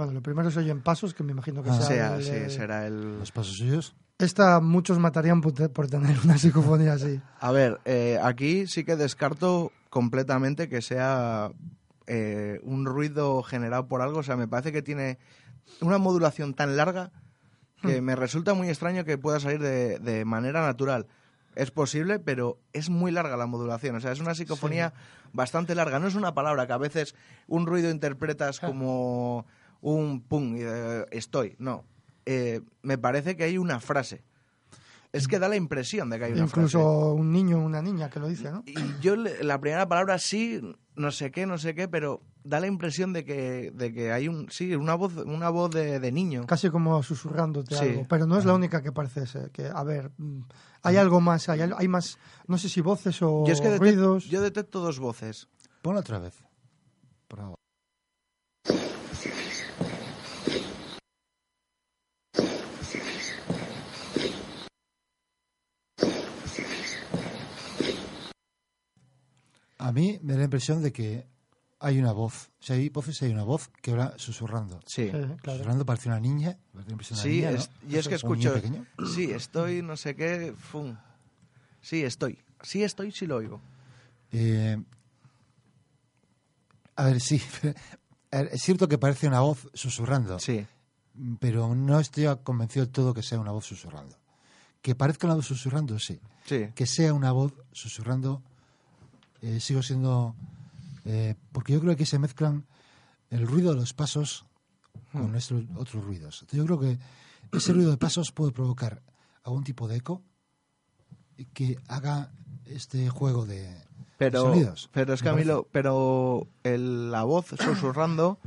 Bueno, lo primero se oyen pasos, que me imagino que Ah. sea. sea, el- sí, el- será el... los pasos suyos. Esta muchos matarían por, te- por tener una psicofonía así. A ver, eh, aquí sí que descarto completamente que sea eh, un ruido generado por algo. O sea, me parece que tiene una modulación tan larga que me resulta muy extraño que pueda salir de, de manera natural. Es posible, pero es muy larga la modulación. O sea, es una psicofonía bastante larga. No es una palabra que a veces un ruido interpretas como un pum, y, eh, estoy. No. Eh, me parece que hay una frase. Es que da la impresión de que hay una frase. Incluso un niño o una niña que lo dice, ¿no? Y yo le- la primera palabra sí no sé qué, no sé qué, pero da la impresión de que, de que hay un, sí, una voz, una voz de, de niño. Casi como susurrándote Sí. algo, pero no es la única que parece ser. Que, a ver, mm, hay algo más, hay, hay más, no sé si voces o Yo es que ruidos. yo detecto dos voces. Ponlo otra vez. Por favor. A mí me da la impresión de que hay una voz. Si hay voces, hay una voz que va susurrando. Sí. Sí, claro. Susurrando parece una niña. me da la impresión de una Sí, niña, ¿no? es- y es que escucho. Sí, estoy, no sé qué. Fum. Sí, estoy. Sí, estoy, sí lo oigo. Eh, a ver, sí. [laughs] Es cierto que parece una voz susurrando. Sí. pero no estoy convencido del todo que sea una voz susurrando. Que parezca una voz susurrando, sí. Sí. Que sea una voz susurrando, eh, sigo siendo... eh, porque yo creo que aquí se mezclan el ruido de los pasos con nuestros otros ruidos. Entonces yo creo que ese ruido de pasos puede provocar algún tipo de eco que haga este juego de, Pero, sonidos. pero es que me a mí parece. lo, pero el- la voz [clears throat] susurrando,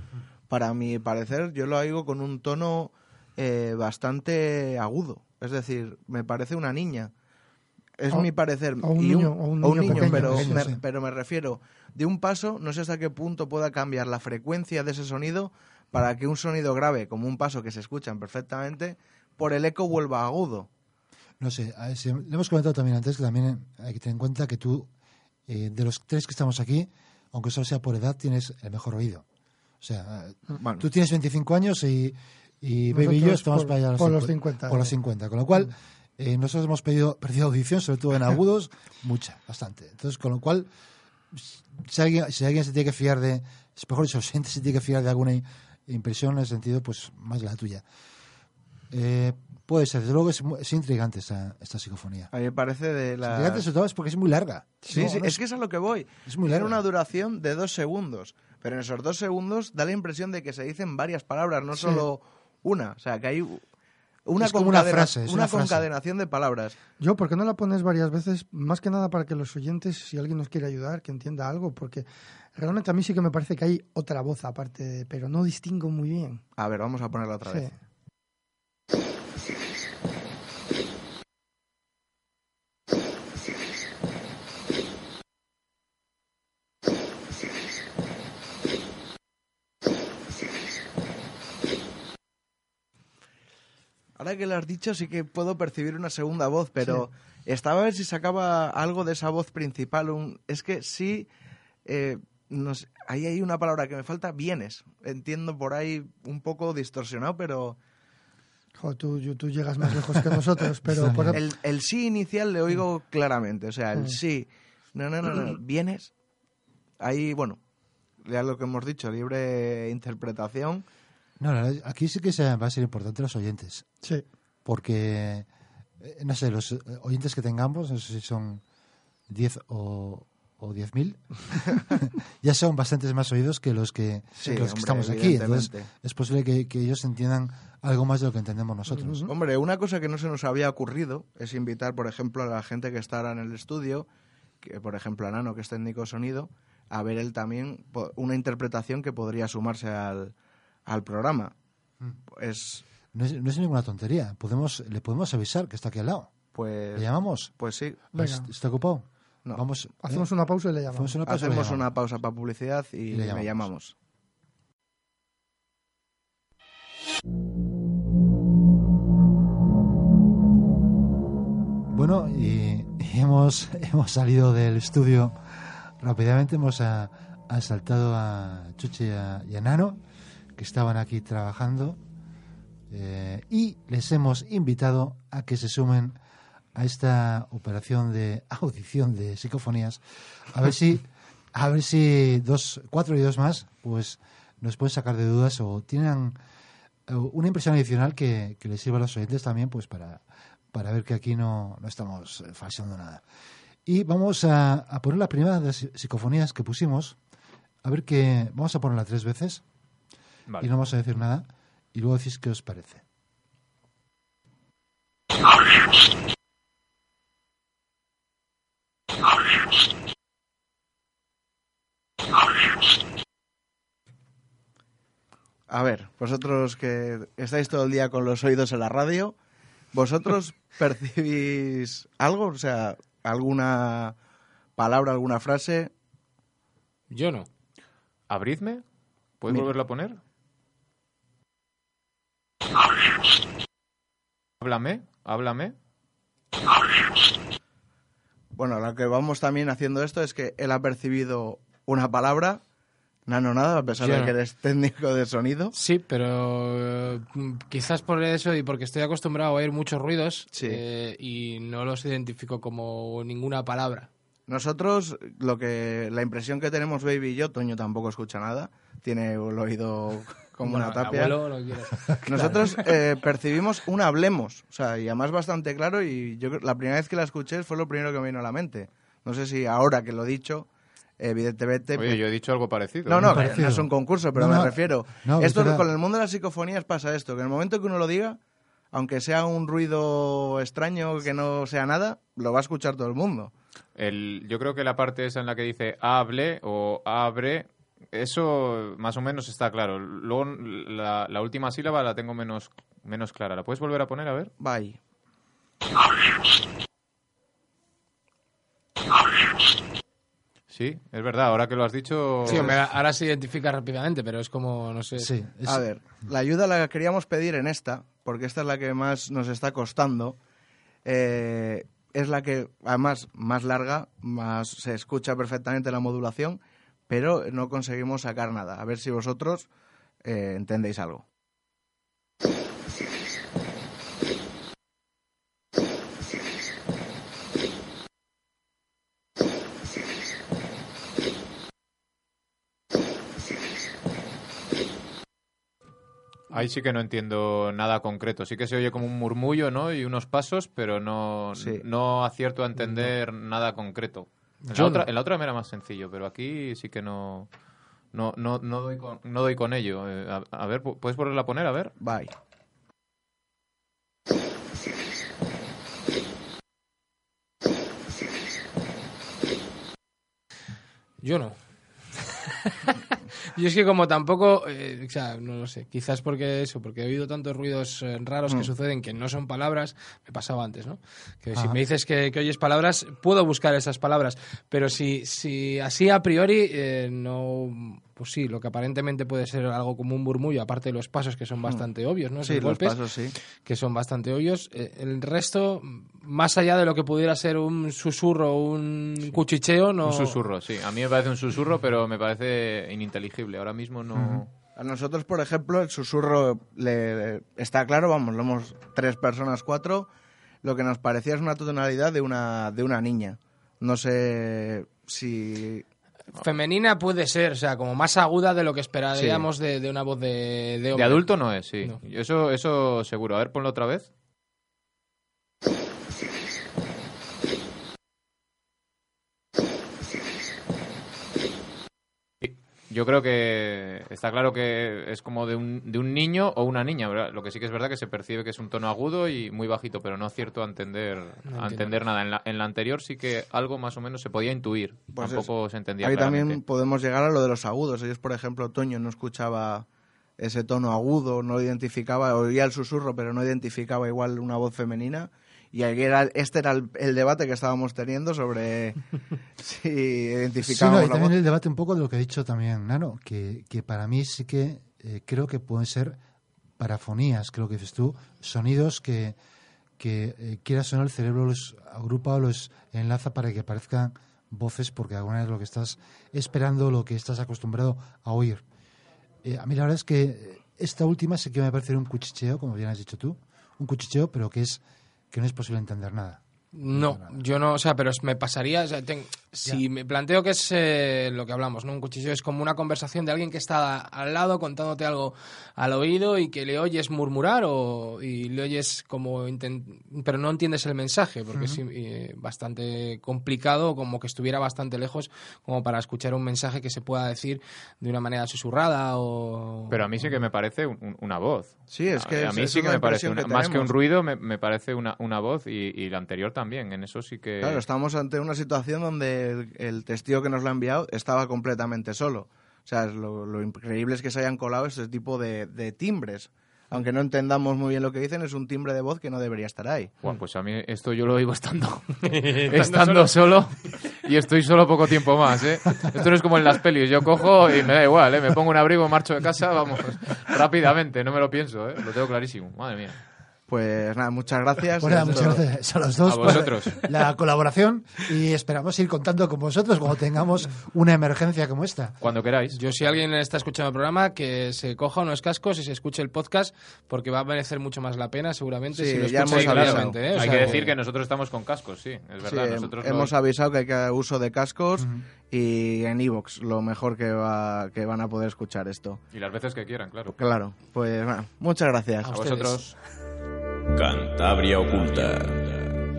para mi parecer, yo lo oigo con un tono eh, bastante agudo. Es decir, me parece una niña. Es O- mi parecer. o un Y niño- o un niño pequeño. pero, Pequeño, me, sí. pero me refiero, de un paso, no sé hasta qué punto pueda cambiar la frecuencia de ese sonido para que un sonido grave, como un paso que se escuchan perfectamente, por el eco vuelva agudo. No sé, a ver, si- le hemos comentado también antes que también hay que tener en cuenta que tú, eh, de los tres que estamos aquí, aunque solo sea por edad, tienes el mejor oído. O sea, eh, Bueno, tú tienes 25 años y, y Baby y yo estamos por- para allá a por los 50, 50, Por los sí. 50, con lo cual eh, nosotros hemos pedido, perdido audición, sobre todo en agudos, [laughs] mucha, bastante. Entonces, con lo cual, si alguien, si alguien se tiene que fiar de, es mejor el [laughs] oyente se tiene que fiar de alguna impresión en el sentido, pues más la tuya. Eh, puede ser, desde luego es, es intrigante esta, esta psicofonía. a mí me parece de la... Intrigante sobre todo es porque es muy larga. Sí, No, sí, no es que es a lo que voy. es muy Tiene larga. una duración de dos segundos, pero en esos dos segundos da la impresión de que se dicen varias palabras, no Sí. solo una. O sea, que hay una, Es como una frase, es una una frase. concadenación de palabras. Yo, ¿por qué no la pones varias veces? Más que nada para que los oyentes, si alguien nos quiere ayudar, que entienda algo, porque realmente a mí sí que me parece que hay otra voz aparte, de- pero no distingo muy bien. A ver, vamos a ponerla otra Sí. vez. Ahora que lo has dicho, sí que puedo percibir una segunda voz, pero estaba a ver si sacaba algo de esa voz principal. un- Es que sí, eh, no sé, ahí hay una palabra que me falta, bienes. Entiendo por ahí un poco distorsionado, pero tú, tú llegas más lejos que nosotros, pero [laughs] por- el, el sí inicial le oigo claramente. O sea, el sí, no, no, no, no, vienes. Ahí, bueno, ya lo que hemos dicho, libre interpretación. No, no, aquí sí que se- va a ser importante los oyentes. sí. porque, eh, no sé, los eh, oyentes que tengamos, no sé si son 10 o, o 10.000, [laughs] ya son bastantes más oídos que los que, Sí, que los que estamos aquí. Entonces, es posible que, que ellos entiendan algo más de lo que entendemos nosotros. Hombre, una cosa que no se nos había ocurrido es invitar, por ejemplo, a la gente que está ahora en el estudio, que, por ejemplo, a Nano, que es técnico de sonido, a ver él también una interpretación que podría sumarse al, al programa. Mm. Es, No, es, no es ninguna tontería. Podemos, le podemos avisar que está aquí al lado. pues, ¿Le llamamos? pues sí, Venga. ¿Est- ¿Está ocupado? No. Vamos, Hacemos ¿eh? una pausa y le llamamos. Hacemos una pausa hacemos una pausa para publicidad y, Y le llamamos. llamamos. Bueno, y, y [laughs] hemos, hemos salido del estudio rápidamente, hemos a- asaltado a Chuche y a, y a Nano, que estaban aquí trabajando, eh, y les hemos invitado a que se sumen a esta operación de audición de psicofonías, a ver si, [laughs] a ver si dos, cuatro y dos más, pues nos pueden sacar de dudas o tienen eh, una impresión adicional que, que les sirva a los oyentes también, pues para, para ver que aquí no, no estamos eh, falseando nada. Y vamos a, a poner la primera de las psicofonías que pusimos, a ver que vamos a ponerla tres veces y no vamos a decir nada. Y luego decís qué os parece. A ver, vosotros que estáis todo el día con los oídos en la radio, ¿vosotros [laughs] percibís algo? O sea, alguna palabra, alguna frase. Yo no. ¿Abridme? ¿Puedes volverlo a poner? Háblame, háblame. Bueno, lo que vamos también haciendo esto es que él ha percibido una palabra, Nano nada, a pesar de que eres técnico de sonido. Sí, pero eh, quizás por eso y porque estoy acostumbrado a oír muchos ruidos Sí. eh, y no los identifico como ninguna palabra. Nosotros, lo que la impresión que tenemos Baby y yo, Toño tampoco escucha nada, tiene el oído como Bueno, una tapia. abuelo. [laughs] Nosotros eh, percibimos un hablemos, o sea, y además bastante claro, y yo creo- la primera vez que la escuché fue lo primero que me vino a la mente. No sé si ahora que lo he dicho, evidentemente... Oye, yo he dicho algo parecido. No, no, parecido. no es un concurso, pero No, me no. refiero. No, es esto con el mundo de las psicofonías pasa esto, que en el momento que uno lo diga, aunque sea un ruido extraño que no sea nada, lo va a escuchar todo el mundo. El, yo creo que la parte esa en la que dice hable o abre, eso más o menos está claro. Luego la, la última sílaba la tengo menos, menos clara. ¿La puedes volver a poner? A ver. Bye. Sí, es verdad. Ahora que lo has dicho... Sí, hombre, ahora se identifica rápidamente, pero es como, no sé. Sí, es- A ver, la ayuda la queríamos pedir en esta, porque esta es la que más nos está costando. Eh, es la que, además, más larga, más se escucha perfectamente la modulación, pero no conseguimos sacar nada. A ver si vosotros eh, entendéis algo. Ahí sí que no entiendo nada concreto. Sí que se oye como un murmullo, ¿no? Y unos pasos, pero no, Sí. no acierto a entender nada concreto. En la, otra, en la otra me era más sencillo, pero aquí sí que no... No, no, no, doy, con, no doy con ello. Eh, a, a ver, ¿pu- ¿puedes volverla a poner? A ver. Bye. Yo no. [laughs] Yo es que como tampoco, eh, o sea, no lo sé, quizás porque eso, porque he oído tantos ruidos eh, raros que Mm. suceden que no son palabras, me pasaba antes, ¿no? Que si Ajá. me dices que, que oyes palabras, puedo buscar esas palabras, pero si, si así a priori, eh, no, pues sí, lo que aparentemente puede ser algo como un murmullo, aparte de los pasos que son bastante obvios, ¿no? Mm. Sí, los golpes, pasos sí. que son bastante obvios. Eh, el resto, más allá de lo que pudiera ser un susurro un cuchicheo, no... Un susurro, sí. A mí me parece un susurro, pero me parece ininteligible. Ahora mismo no... A nosotros, por ejemplo, el susurro le, está claro, vamos, lo hemos tres personas, cuatro. Lo que nos parecía es una tonalidad de una, de una niña. No sé si... Femenina puede ser, o sea, como más aguda de lo que esperaríamos de, de una voz de, de hombre. De adulto no es, sí. No. Eso, eso seguro. A ver, ponlo otra vez. Yo creo que está claro que es como de un, de un niño o una niña. ¿verdad? Lo que sí que es verdad que se percibe que es un tono agudo y muy bajito, pero no acierto a entender, No a entender nada. En la, en la anterior sí que algo más o menos se podía intuir. Pues Tampoco se entendía Ahí claramente. también podemos llegar a lo de los agudos. Ellos, por ejemplo, Toño no escuchaba ese tono agudo, no lo identificaba, oía el susurro, pero no identificaba igual una voz femenina. Y era, este era el, el debate que estábamos teniendo sobre [laughs] si Sí, no, identificábamos y la también el debate un poco de lo que ha dicho también Nano, que, que para mí sí que eh, creo que pueden ser parafonías, creo que dices tú, sonidos que, que eh, quieras o no el cerebro los agrupa o los enlaza para que aparezcan voces porque alguna vez lo que estás esperando, lo que estás acostumbrado a oír. Eh, a mí la verdad es que esta última sí que me parece un cuchicheo, como bien has dicho tú, un cuchicheo, pero que es que no es posible entender nada. No, yo no, o sea, pero me pasaría, o sea, ten- si me planteo que es eh, lo que hablamos, ¿no? Un cuchillo es como una conversación de alguien que está al lado contándote algo al oído y que le oyes murmurar o y le oyes como pero no entiendes el mensaje porque es eh, bastante complicado, como que estuviera bastante lejos como para escuchar un mensaje que se pueda decir de una manera susurrada o Pero a mí sí que me parece un- un- una voz. Sí, es que a, mí sí es que me parece una- que más que un ruido me, me parece una, una voz y, y la anterior también en eso sí que Claro, estamos ante una situación donde el, el testigo que nos lo ha enviado estaba completamente solo. O sea, lo, lo increíble es que se hayan colado este tipo de, de timbres. Aunque no entendamos muy bien lo que dicen, es un timbre de voz que no debería estar ahí. Buah, pues a mí esto yo lo oigo [laughs] [laughs] estando, estando solo. y estoy solo poco tiempo más, ¿eh? Esto no es como en las pelis, yo cojo y me da igual, ¿eh? Me pongo un abrigo, marcho de casa, vamos, [laughs] rápidamente, no me lo pienso, ¿eh? Lo tengo clarísimo, madre mía. Pues nada, muchas gracias. Bueno, Esto- muchas gracias a los dos A por vosotros. la colaboración y esperamos ir contando con vosotros cuando tengamos una emergencia como esta. Cuando queráis. Yo, si alguien está escuchando el programa, que se coja unos cascos y se escuche el podcast, porque va a merecer mucho más la pena, seguramente, Sí, si lo ya hemos avisado. ¿eh? O Hay sea que decir que nosotros estamos con cascos, sí, es verdad. nosotros hemos no- avisado que hay que uso de cascos y en iVoox lo mejor que, va, que van a poder escuchar esto. Y las veces que quieran, claro. Claro, pues bueno, muchas gracias. A vosotros. Cantabria Oculta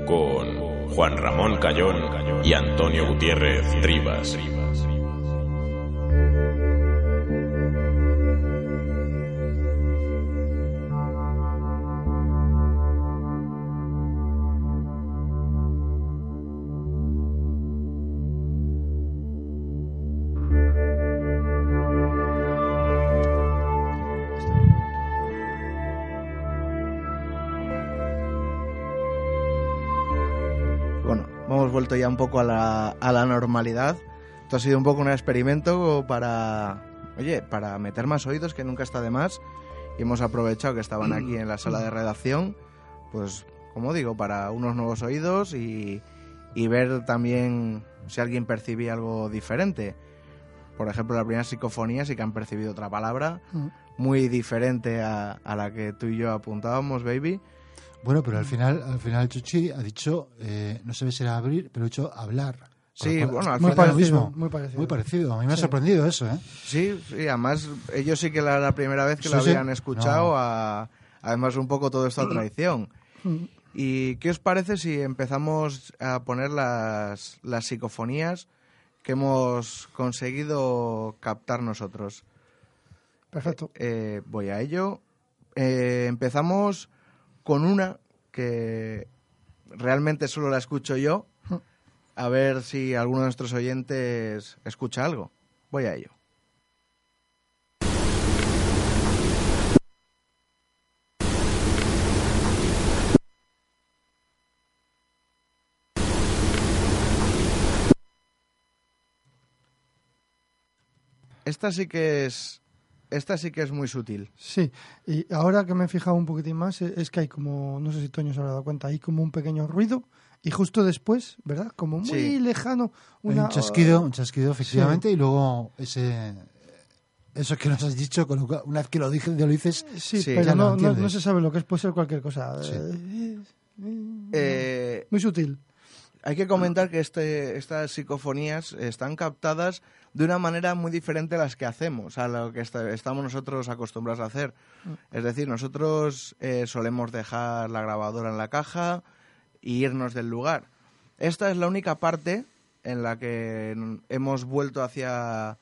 con Juan Ramón Cayón y Antonio Gutiérrez Rivas. Vuelto ya un poco a la, a la normalidad. Esto ha sido un poco un experimento para, oye, para meter más oídos, que nunca está de más. Y hemos aprovechado que estaban aquí en la sala de redacción, pues, como digo, para unos nuevos oídos y, y ver también si alguien percibía algo diferente. Por ejemplo, la primera psicofonía sí que han percibido otra palabra Mm. muy diferente a, a la que tú y yo apuntábamos, baby. Bueno, pero al final, al final Chuchi ha dicho, eh, no se ve si era abrir, pero ha dicho hablar. Sí, cual, bueno, al muy final- parecido, Muy muy parecido. parecido. A mí me ha sorprendido eso, ¿eh? Sí, sí, además ellos sí que era la primera vez que Sí, lo sí. habían escuchado, No. a- además un poco todo esto a traición. Mm. ¿Y qué os parece si empezamos a poner las, las psicofonías que hemos conseguido captar nosotros? Perfecto. Eh, voy a ello. Eh, empezamos con una que realmente solo la escucho yo. A ver si alguno de nuestros oyentes escucha algo. Voy a ello. Esta sí que es. Esta sí que es muy sutil. Sí, y ahora que me he fijado un poquitín más, eh, es que hay como, no sé si Toño se habrá dado cuenta, hay como un pequeño ruido y justo después, ¿verdad? Como muy Sí. lejano. Hay Una, un chasquido, un chasquido efectivamente, y luego ese eso que nos has dicho, con lo cual, una vez que lo, dije, lo dices, Sí, Sí, pero ya lo no, no, no se sabe lo que es, puede ser cualquier cosa. Sí. Eh, Eh, muy sutil. Hay que comentar que este, estas psicofonías están captadas de una manera muy diferente a las que hacemos, a lo que esta- estamos nosotros acostumbrados a hacer. Es decir, nosotros eh, solemos dejar la grabadora en la caja y irnos del lugar. Esta es la única parte en la que hemos vuelto hacia,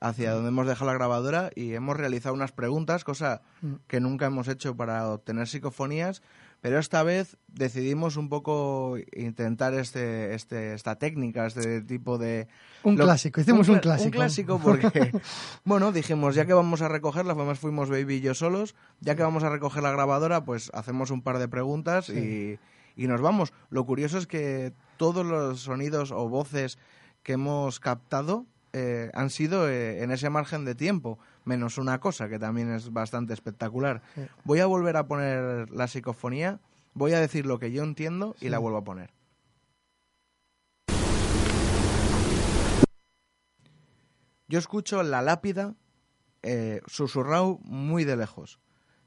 hacia donde hemos dejado la grabadora y hemos realizado unas preguntas, cosa que nunca hemos hecho para obtener psicofonías, pero esta vez decidimos un poco intentar este, este, esta técnica, este tipo de... Un Lo- clásico, hicimos un, clásico. Un clásico porque, [laughs] bueno, dijimos, ya que vamos a recogerla, además fuimos Baby y yo solos, ya que vamos a recoger la grabadora, pues hacemos un par de preguntas y, y nos vamos. Lo curioso es que todos los sonidos o voces que hemos captado eh, han sido eh, en ese margen de tiempo, menos una cosa que también es bastante espectacular. Sí. Voy a volver a poner la psicofonía, voy a decir lo que yo entiendo y la vuelvo a poner. Yo escucho la lápida eh, susurrado muy de lejos,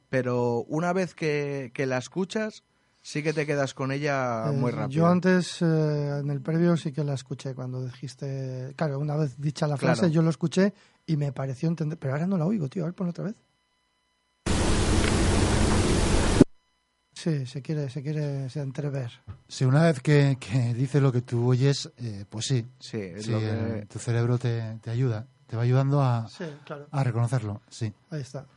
pero una vez que, que la escuchas, sí que te quedas con ella Eh, muy rápido. Yo antes, eh, en el previo, sí que la escuché cuando dijiste. Claro, una vez dicha la frase, Claro. yo lo escuché y me pareció entender. Pero ahora no la oigo, tío. A ver, ponlo otra vez. Sí, se quiere, se quiere se entrever. si una vez que, que dices lo que tú oyes, eh, pues sí, Sí, es sí, lo que- tu cerebro te, te ayuda, te va ayudando a, Sí, claro. a reconocerlo, sí. Ahí está.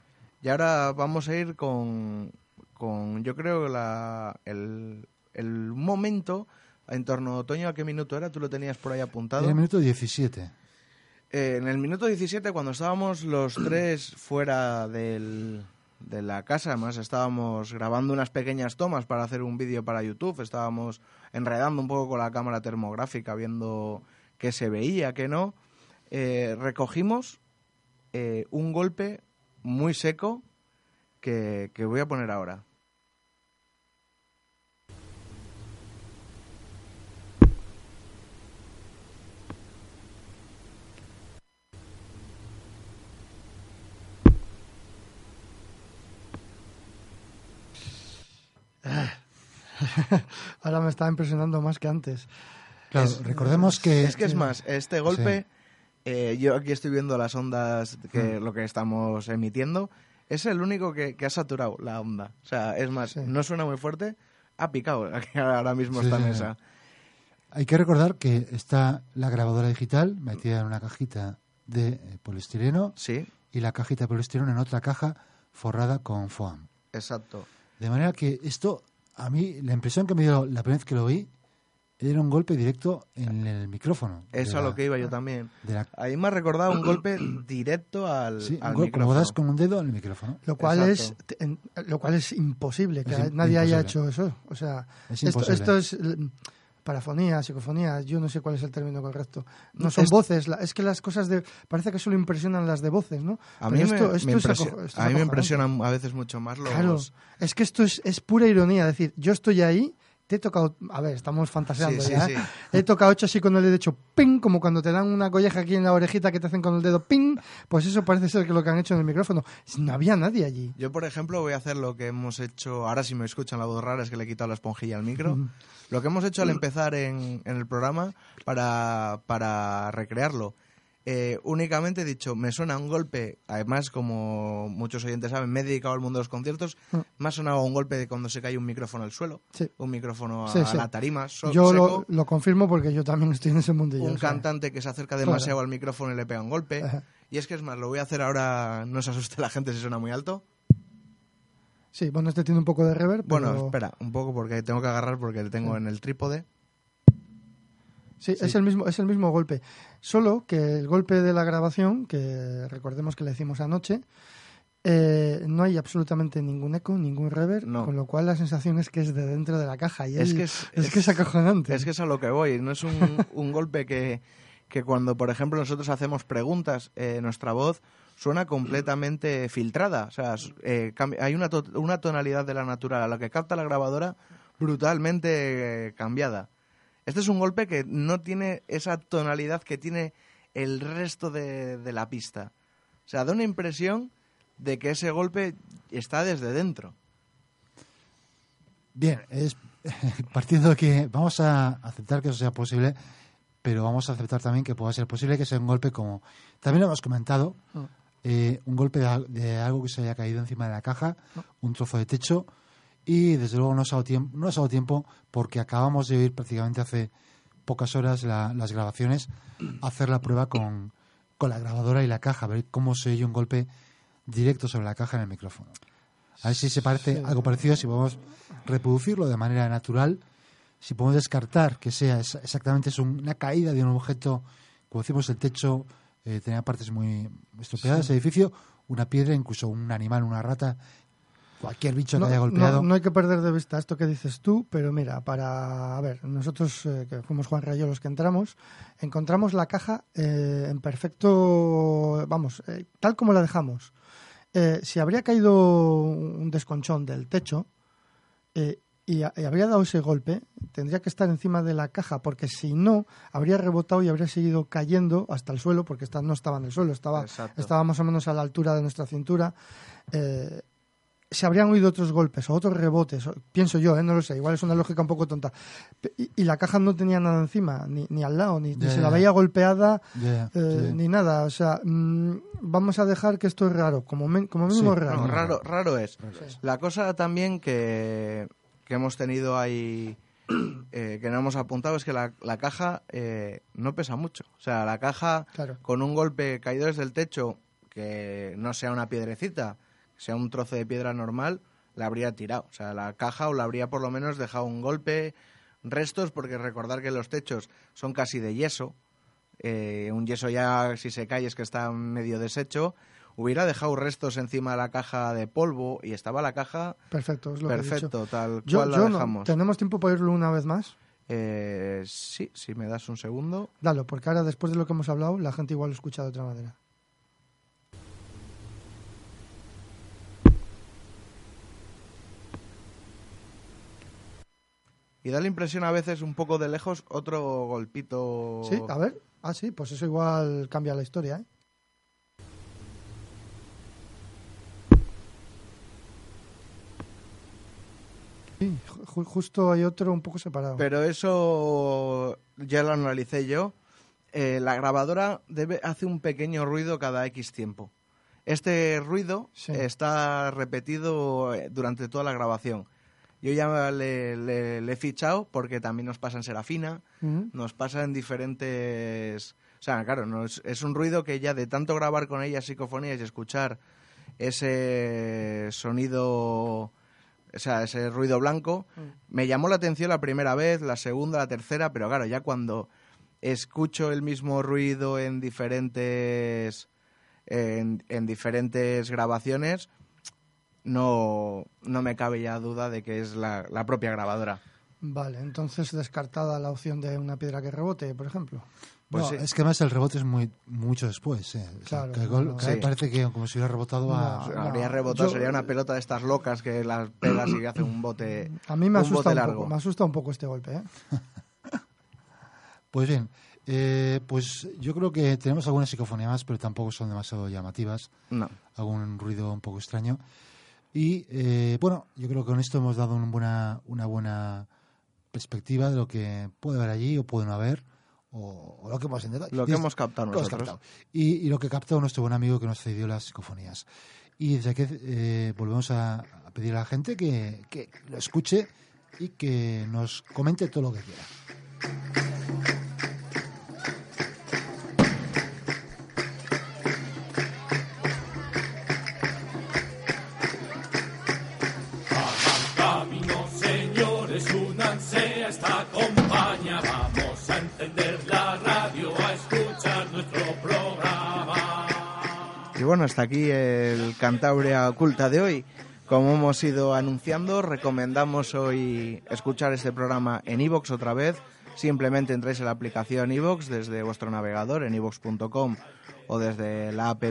Y ahora vamos a ir con, con yo creo, la, el, el momento en torno a otoño. ¿A qué minuto era? ¿Tú lo tenías por ahí En apuntado? el minuto 17. eh, en el minuto 17, cuando estábamos los [clears throat] tres fuera del, de la casa, además estábamos grabando unas pequeñas tomas para hacer un vídeo para YouTube, estábamos enredando un poco con la cámara termográfica, viendo qué se veía, qué no, eh, recogimos eh, un golpe muy seco que, que voy a poner ahora. [laughs] Ahora me está impresionando más que antes. Claro, Es- recordemos que... Es que es más, este golpe, eh, yo aquí estoy viendo las ondas, que lo que estamos emitiendo, es el único que, que ha saturado la onda. O sea, es más, Sí. no suena muy fuerte, ha picado, [laughs] ahora mismo Sí, está en sí, esa. Hay que recordar que está la grabadora digital metida en una cajita de eh, poliestireno Sí, y la cajita de poliestireno en otra caja forrada con foam. exacto. De manera que esto, a mí, la impresión que me dio la primera vez que lo vi, era un golpe directo en el micrófono. Eso a la- lo que iba yo también. de la- Ahí me ha recordado un [clears throat] golpe directo al, sí, al un gol- como micrófono. das con un dedo el micrófono. Lo cual Exacto. es en- lo cual es imposible que Es nadie haya hecho eso. O sea, Es esto, imposible. esto es parafonía, psicofonía, yo no sé cuál es el término correcto. No son Es- voces, la- es que las cosas de parece que solo impresionan las de voces, ¿no? A Pero mí, me, esto- esto a mí me impresionan a veces mucho más los... Claro, es que esto es, es pura ironía, es decir, yo estoy ahí, te he tocado, a ver, estamos fantaseando Sí, sí, ya, sí. ¿eh? he tocado ocho así con el dedo hecho ping, como cuando te dan una colleja aquí en la orejita que te hacen con el dedo ping, pues eso parece ser que lo que han hecho en el micrófono. No había nadie allí. Yo, por ejemplo, voy a hacer lo que hemos hecho, ahora si me escuchan la voz rara es que le he quitado la esponjilla al micro, lo que hemos hecho al empezar en, en el programa para, para recrearlo. Eh, únicamente he dicho, me suena un golpe, además como muchos oyentes saben, me he dedicado al mundo de los conciertos, Mm. me ha sonado un golpe de cuando se cae un micrófono al suelo, Sí. un micrófono a, Sí, sí. la tarima, so- Yo lo, seco, lo confirmo porque yo también estoy en ese mundillo. un cantante que se acerca demasiado al micrófono y le pega un golpe. Ajá. Y es que es más, lo voy a hacer ahora, no se asuste la gente si suena muy alto. Sí, bueno, este tiene un poco de reverb. Bueno, espera, un poco porque tengo que agarrar porque le tengo en el trípode. Sí, Es, el mismo, es el mismo golpe. Solo que el golpe de la grabación, que recordemos que le hicimos anoche, eh, no hay absolutamente ningún eco, ningún reverb, No. con lo cual la sensación es que es de dentro de la caja. Y Es el- que es- es que es acojonante. Es que es a lo que voy, no es un, [laughs] un golpe que, que cuando, por ejemplo, nosotros hacemos preguntas, eh, nuestra voz suena completamente filtrada. O sea, eh, hay una, to- una tonalidad de la natural a la que capta la grabadora brutalmente eh, cambiada. Este es un golpe que no tiene esa tonalidad que tiene el resto de, de la pista. O sea, da una impresión de que ese golpe está desde dentro. Bien, es [laughs] partiendo de que vamos a aceptar que eso sea posible, pero vamos a aceptar también que pueda ser posible que sea un golpe como también lo hemos comentado, Mm. eh, un golpe de, al- de algo que se haya caído encima de la caja, un trozo de techo y desde luego no ha dado tiempo, no ha dado tiempo porque acabamos de oír prácticamente hace pocas horas la- las grabaciones hacer la prueba con, con la grabadora y la caja, a ver cómo se oye un golpe directo sobre la caja en el micrófono. A ver si se parece algo parecido, si podemos reproducirlo de manera natural, si podemos descartar que sea ex- exactamente es un- una caída de un objeto, como decimos, el techo eh, tenía partes muy estropeadas, el edificio, una piedra, incluso un animal, una rata, cualquier bicho No, que haya no- golpeado. no hay que perder de vista esto que dices tú, pero mira, para a ver, nosotros eh, que fuimos Juan Rayo los que entramos, encontramos la caja eh, en perfecto, vamos, eh, tal como la dejamos. Eh, si habría caído un desconchón del techo eh, y, a- y habría dado ese golpe, tendría que estar encima de la caja, porque si no, habría rebotado y habría seguido cayendo hasta el suelo, porque esta, no estaba en el suelo, estaba, Exacto. estaba más o menos a la altura de nuestra cintura. Eh, se habrían oído otros golpes o otros rebotes, o- pienso yo, ¿eh? no lo sé, igual es una lógica un poco tonta. Y, y la caja no tenía nada encima, ni, ni al lado, ni, ni Ya, se la veía golpeada, eh, sí. ni nada. O sea, mm, vamos a dejar que esto es raro, como, men- como mínimo Sí, raro. No, raro, raro es. Sí. La cosa también que, que hemos tenido ahí, eh, que no hemos apuntado, es que la, la caja eh, no pesa mucho. O sea, la caja Claro. con un golpe caído desde el techo, que no sea una piedrecita, sea un trozo de piedra normal, la habría tirado. O sea, la caja o la habría por lo menos dejado un golpe, restos, porque recordar que los techos son casi de yeso. eh, un yeso ya si se cae es que está medio deshecho, hubiera dejado restos encima de la caja de polvo y estaba la caja Perfecto, es lo que he perfecto, dicho. tal Yo, cual la yo no. dejamos. ¿Tenemos tiempo para oírlo una vez más? Eh, sí, si me das un segundo. Dalo, porque ahora después de lo que hemos hablado, la gente igual lo escucha de otra manera. Y da la impresión a veces un poco de lejos otro golpito. Sí, a ver. Ah, sí, pues eso igual cambia la historia, ¿eh? Sí, ju- justo hay otro un poco separado. Pero eso ya lo analicé yo. Eh, la grabadora debe, hace un pequeño ruido cada X tiempo. Este ruido Sí. está repetido eh, durante toda la grabación. Yo ya le, le- le he fichado porque también nos pasa en Serafina, nos pasa en diferentes... O sea, claro, no es, un ruido que ya de tanto grabar con ella psicofonías y escuchar ese sonido, o sea, ese ruido blanco, me llamó la atención la primera vez, la segunda, la tercera, pero claro, ya cuando escucho el mismo ruido en diferentes en, en diferentes grabaciones, no, no me cabe ya duda de que es la, la propia grabadora. Vale, entonces descartada la opción de una piedra que rebote, por ejemplo. Pues no, sí. es que además el rebote es muy mucho después. eh. O sea, Claro, que gol- no, que sí. parece que como si hubiera rebotado a... No, Habría rebotado, yo- sería una pelota de estas locas que las pegas y hace un bote. A mí me un asusta bote un, largo. poco, me asusta un poco este golpe, ¿eh? [laughs] Pues bien, eh, pues yo creo que tenemos algunas psicofonías más, pero tampoco son demasiado llamativas. No. algún ruido un poco extraño. Y eh, bueno, yo creo que con esto hemos dado una buena, una buena perspectiva de lo que puede haber allí o puede no haber, o, o lo que hemos intentado. Lo que hemos captado que nosotros. captado. Y, y lo que captó nuestro buen amigo que nos cedió las psicofonías. Y desde aquí eh, volvemos a, a pedir a la gente que, que lo escuche y que nos comente todo lo que quiera. Bueno, hasta aquí el Cantabria Oculta de hoy. Como hemos ido anunciando, recomendamos hoy escuchar este programa en iVoox otra vez. Simplemente entréis en la aplicación iVoox desde vuestro navegador en iVoox.com o desde la app.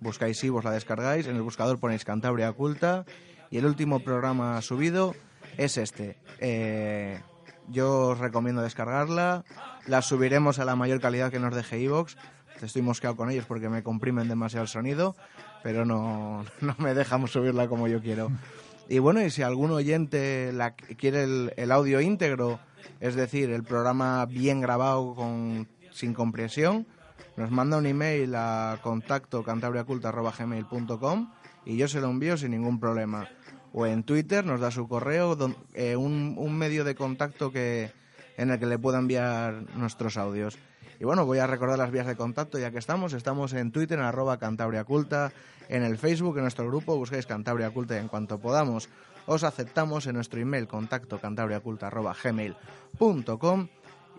Buscáis iVoox, la descargáis. En el buscador ponéis Cantabria Oculta. Y el último programa subido es este. Eh, yo os recomiendo descargarla. La subiremos a la mayor calidad que nos deje iVoox. Estoy mosqueado con ellos porque me comprimen demasiado el sonido, pero no, [laughs] no me dejamos subirla como yo quiero. Y bueno, y si algún oyente la, quiere el, audio íntegro, es decir, el programa bien grabado con, sin compresión, nos manda un email a contacto cantabriaculta.gmail.com y yo se lo envío sin ningún problema. O en Twitter nos da su correo, eh, un, un medio de contacto que en el que le pueda enviar nuestros audios. Y bueno, voy a recordar las vías de contacto ya que estamos. Estamos en Twitter, en arroba Cantabria Culta, en el Facebook, en nuestro grupo, busquéis Cantabria Culta y en cuanto podamos os aceptamos en nuestro email contacto cantabriaculta arroba gmail.com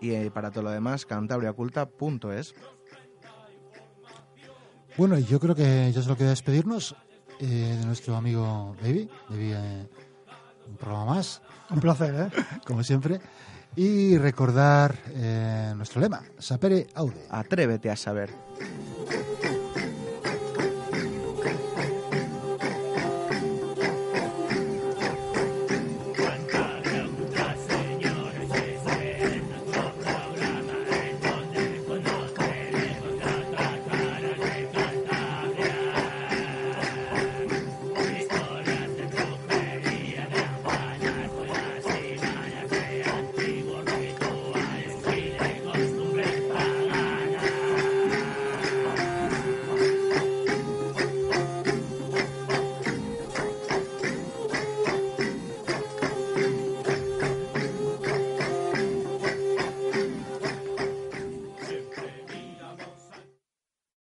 y eh, para todo lo demás cantabriaculta.es. Bueno, y yo creo que ya solo queda despedirnos eh, de nuestro amigo David. David, eh, un programa más, Un placer, ¿eh? [laughs] como siempre y recordar eh, nuestro lema, sapere aude. Atrévete a saber.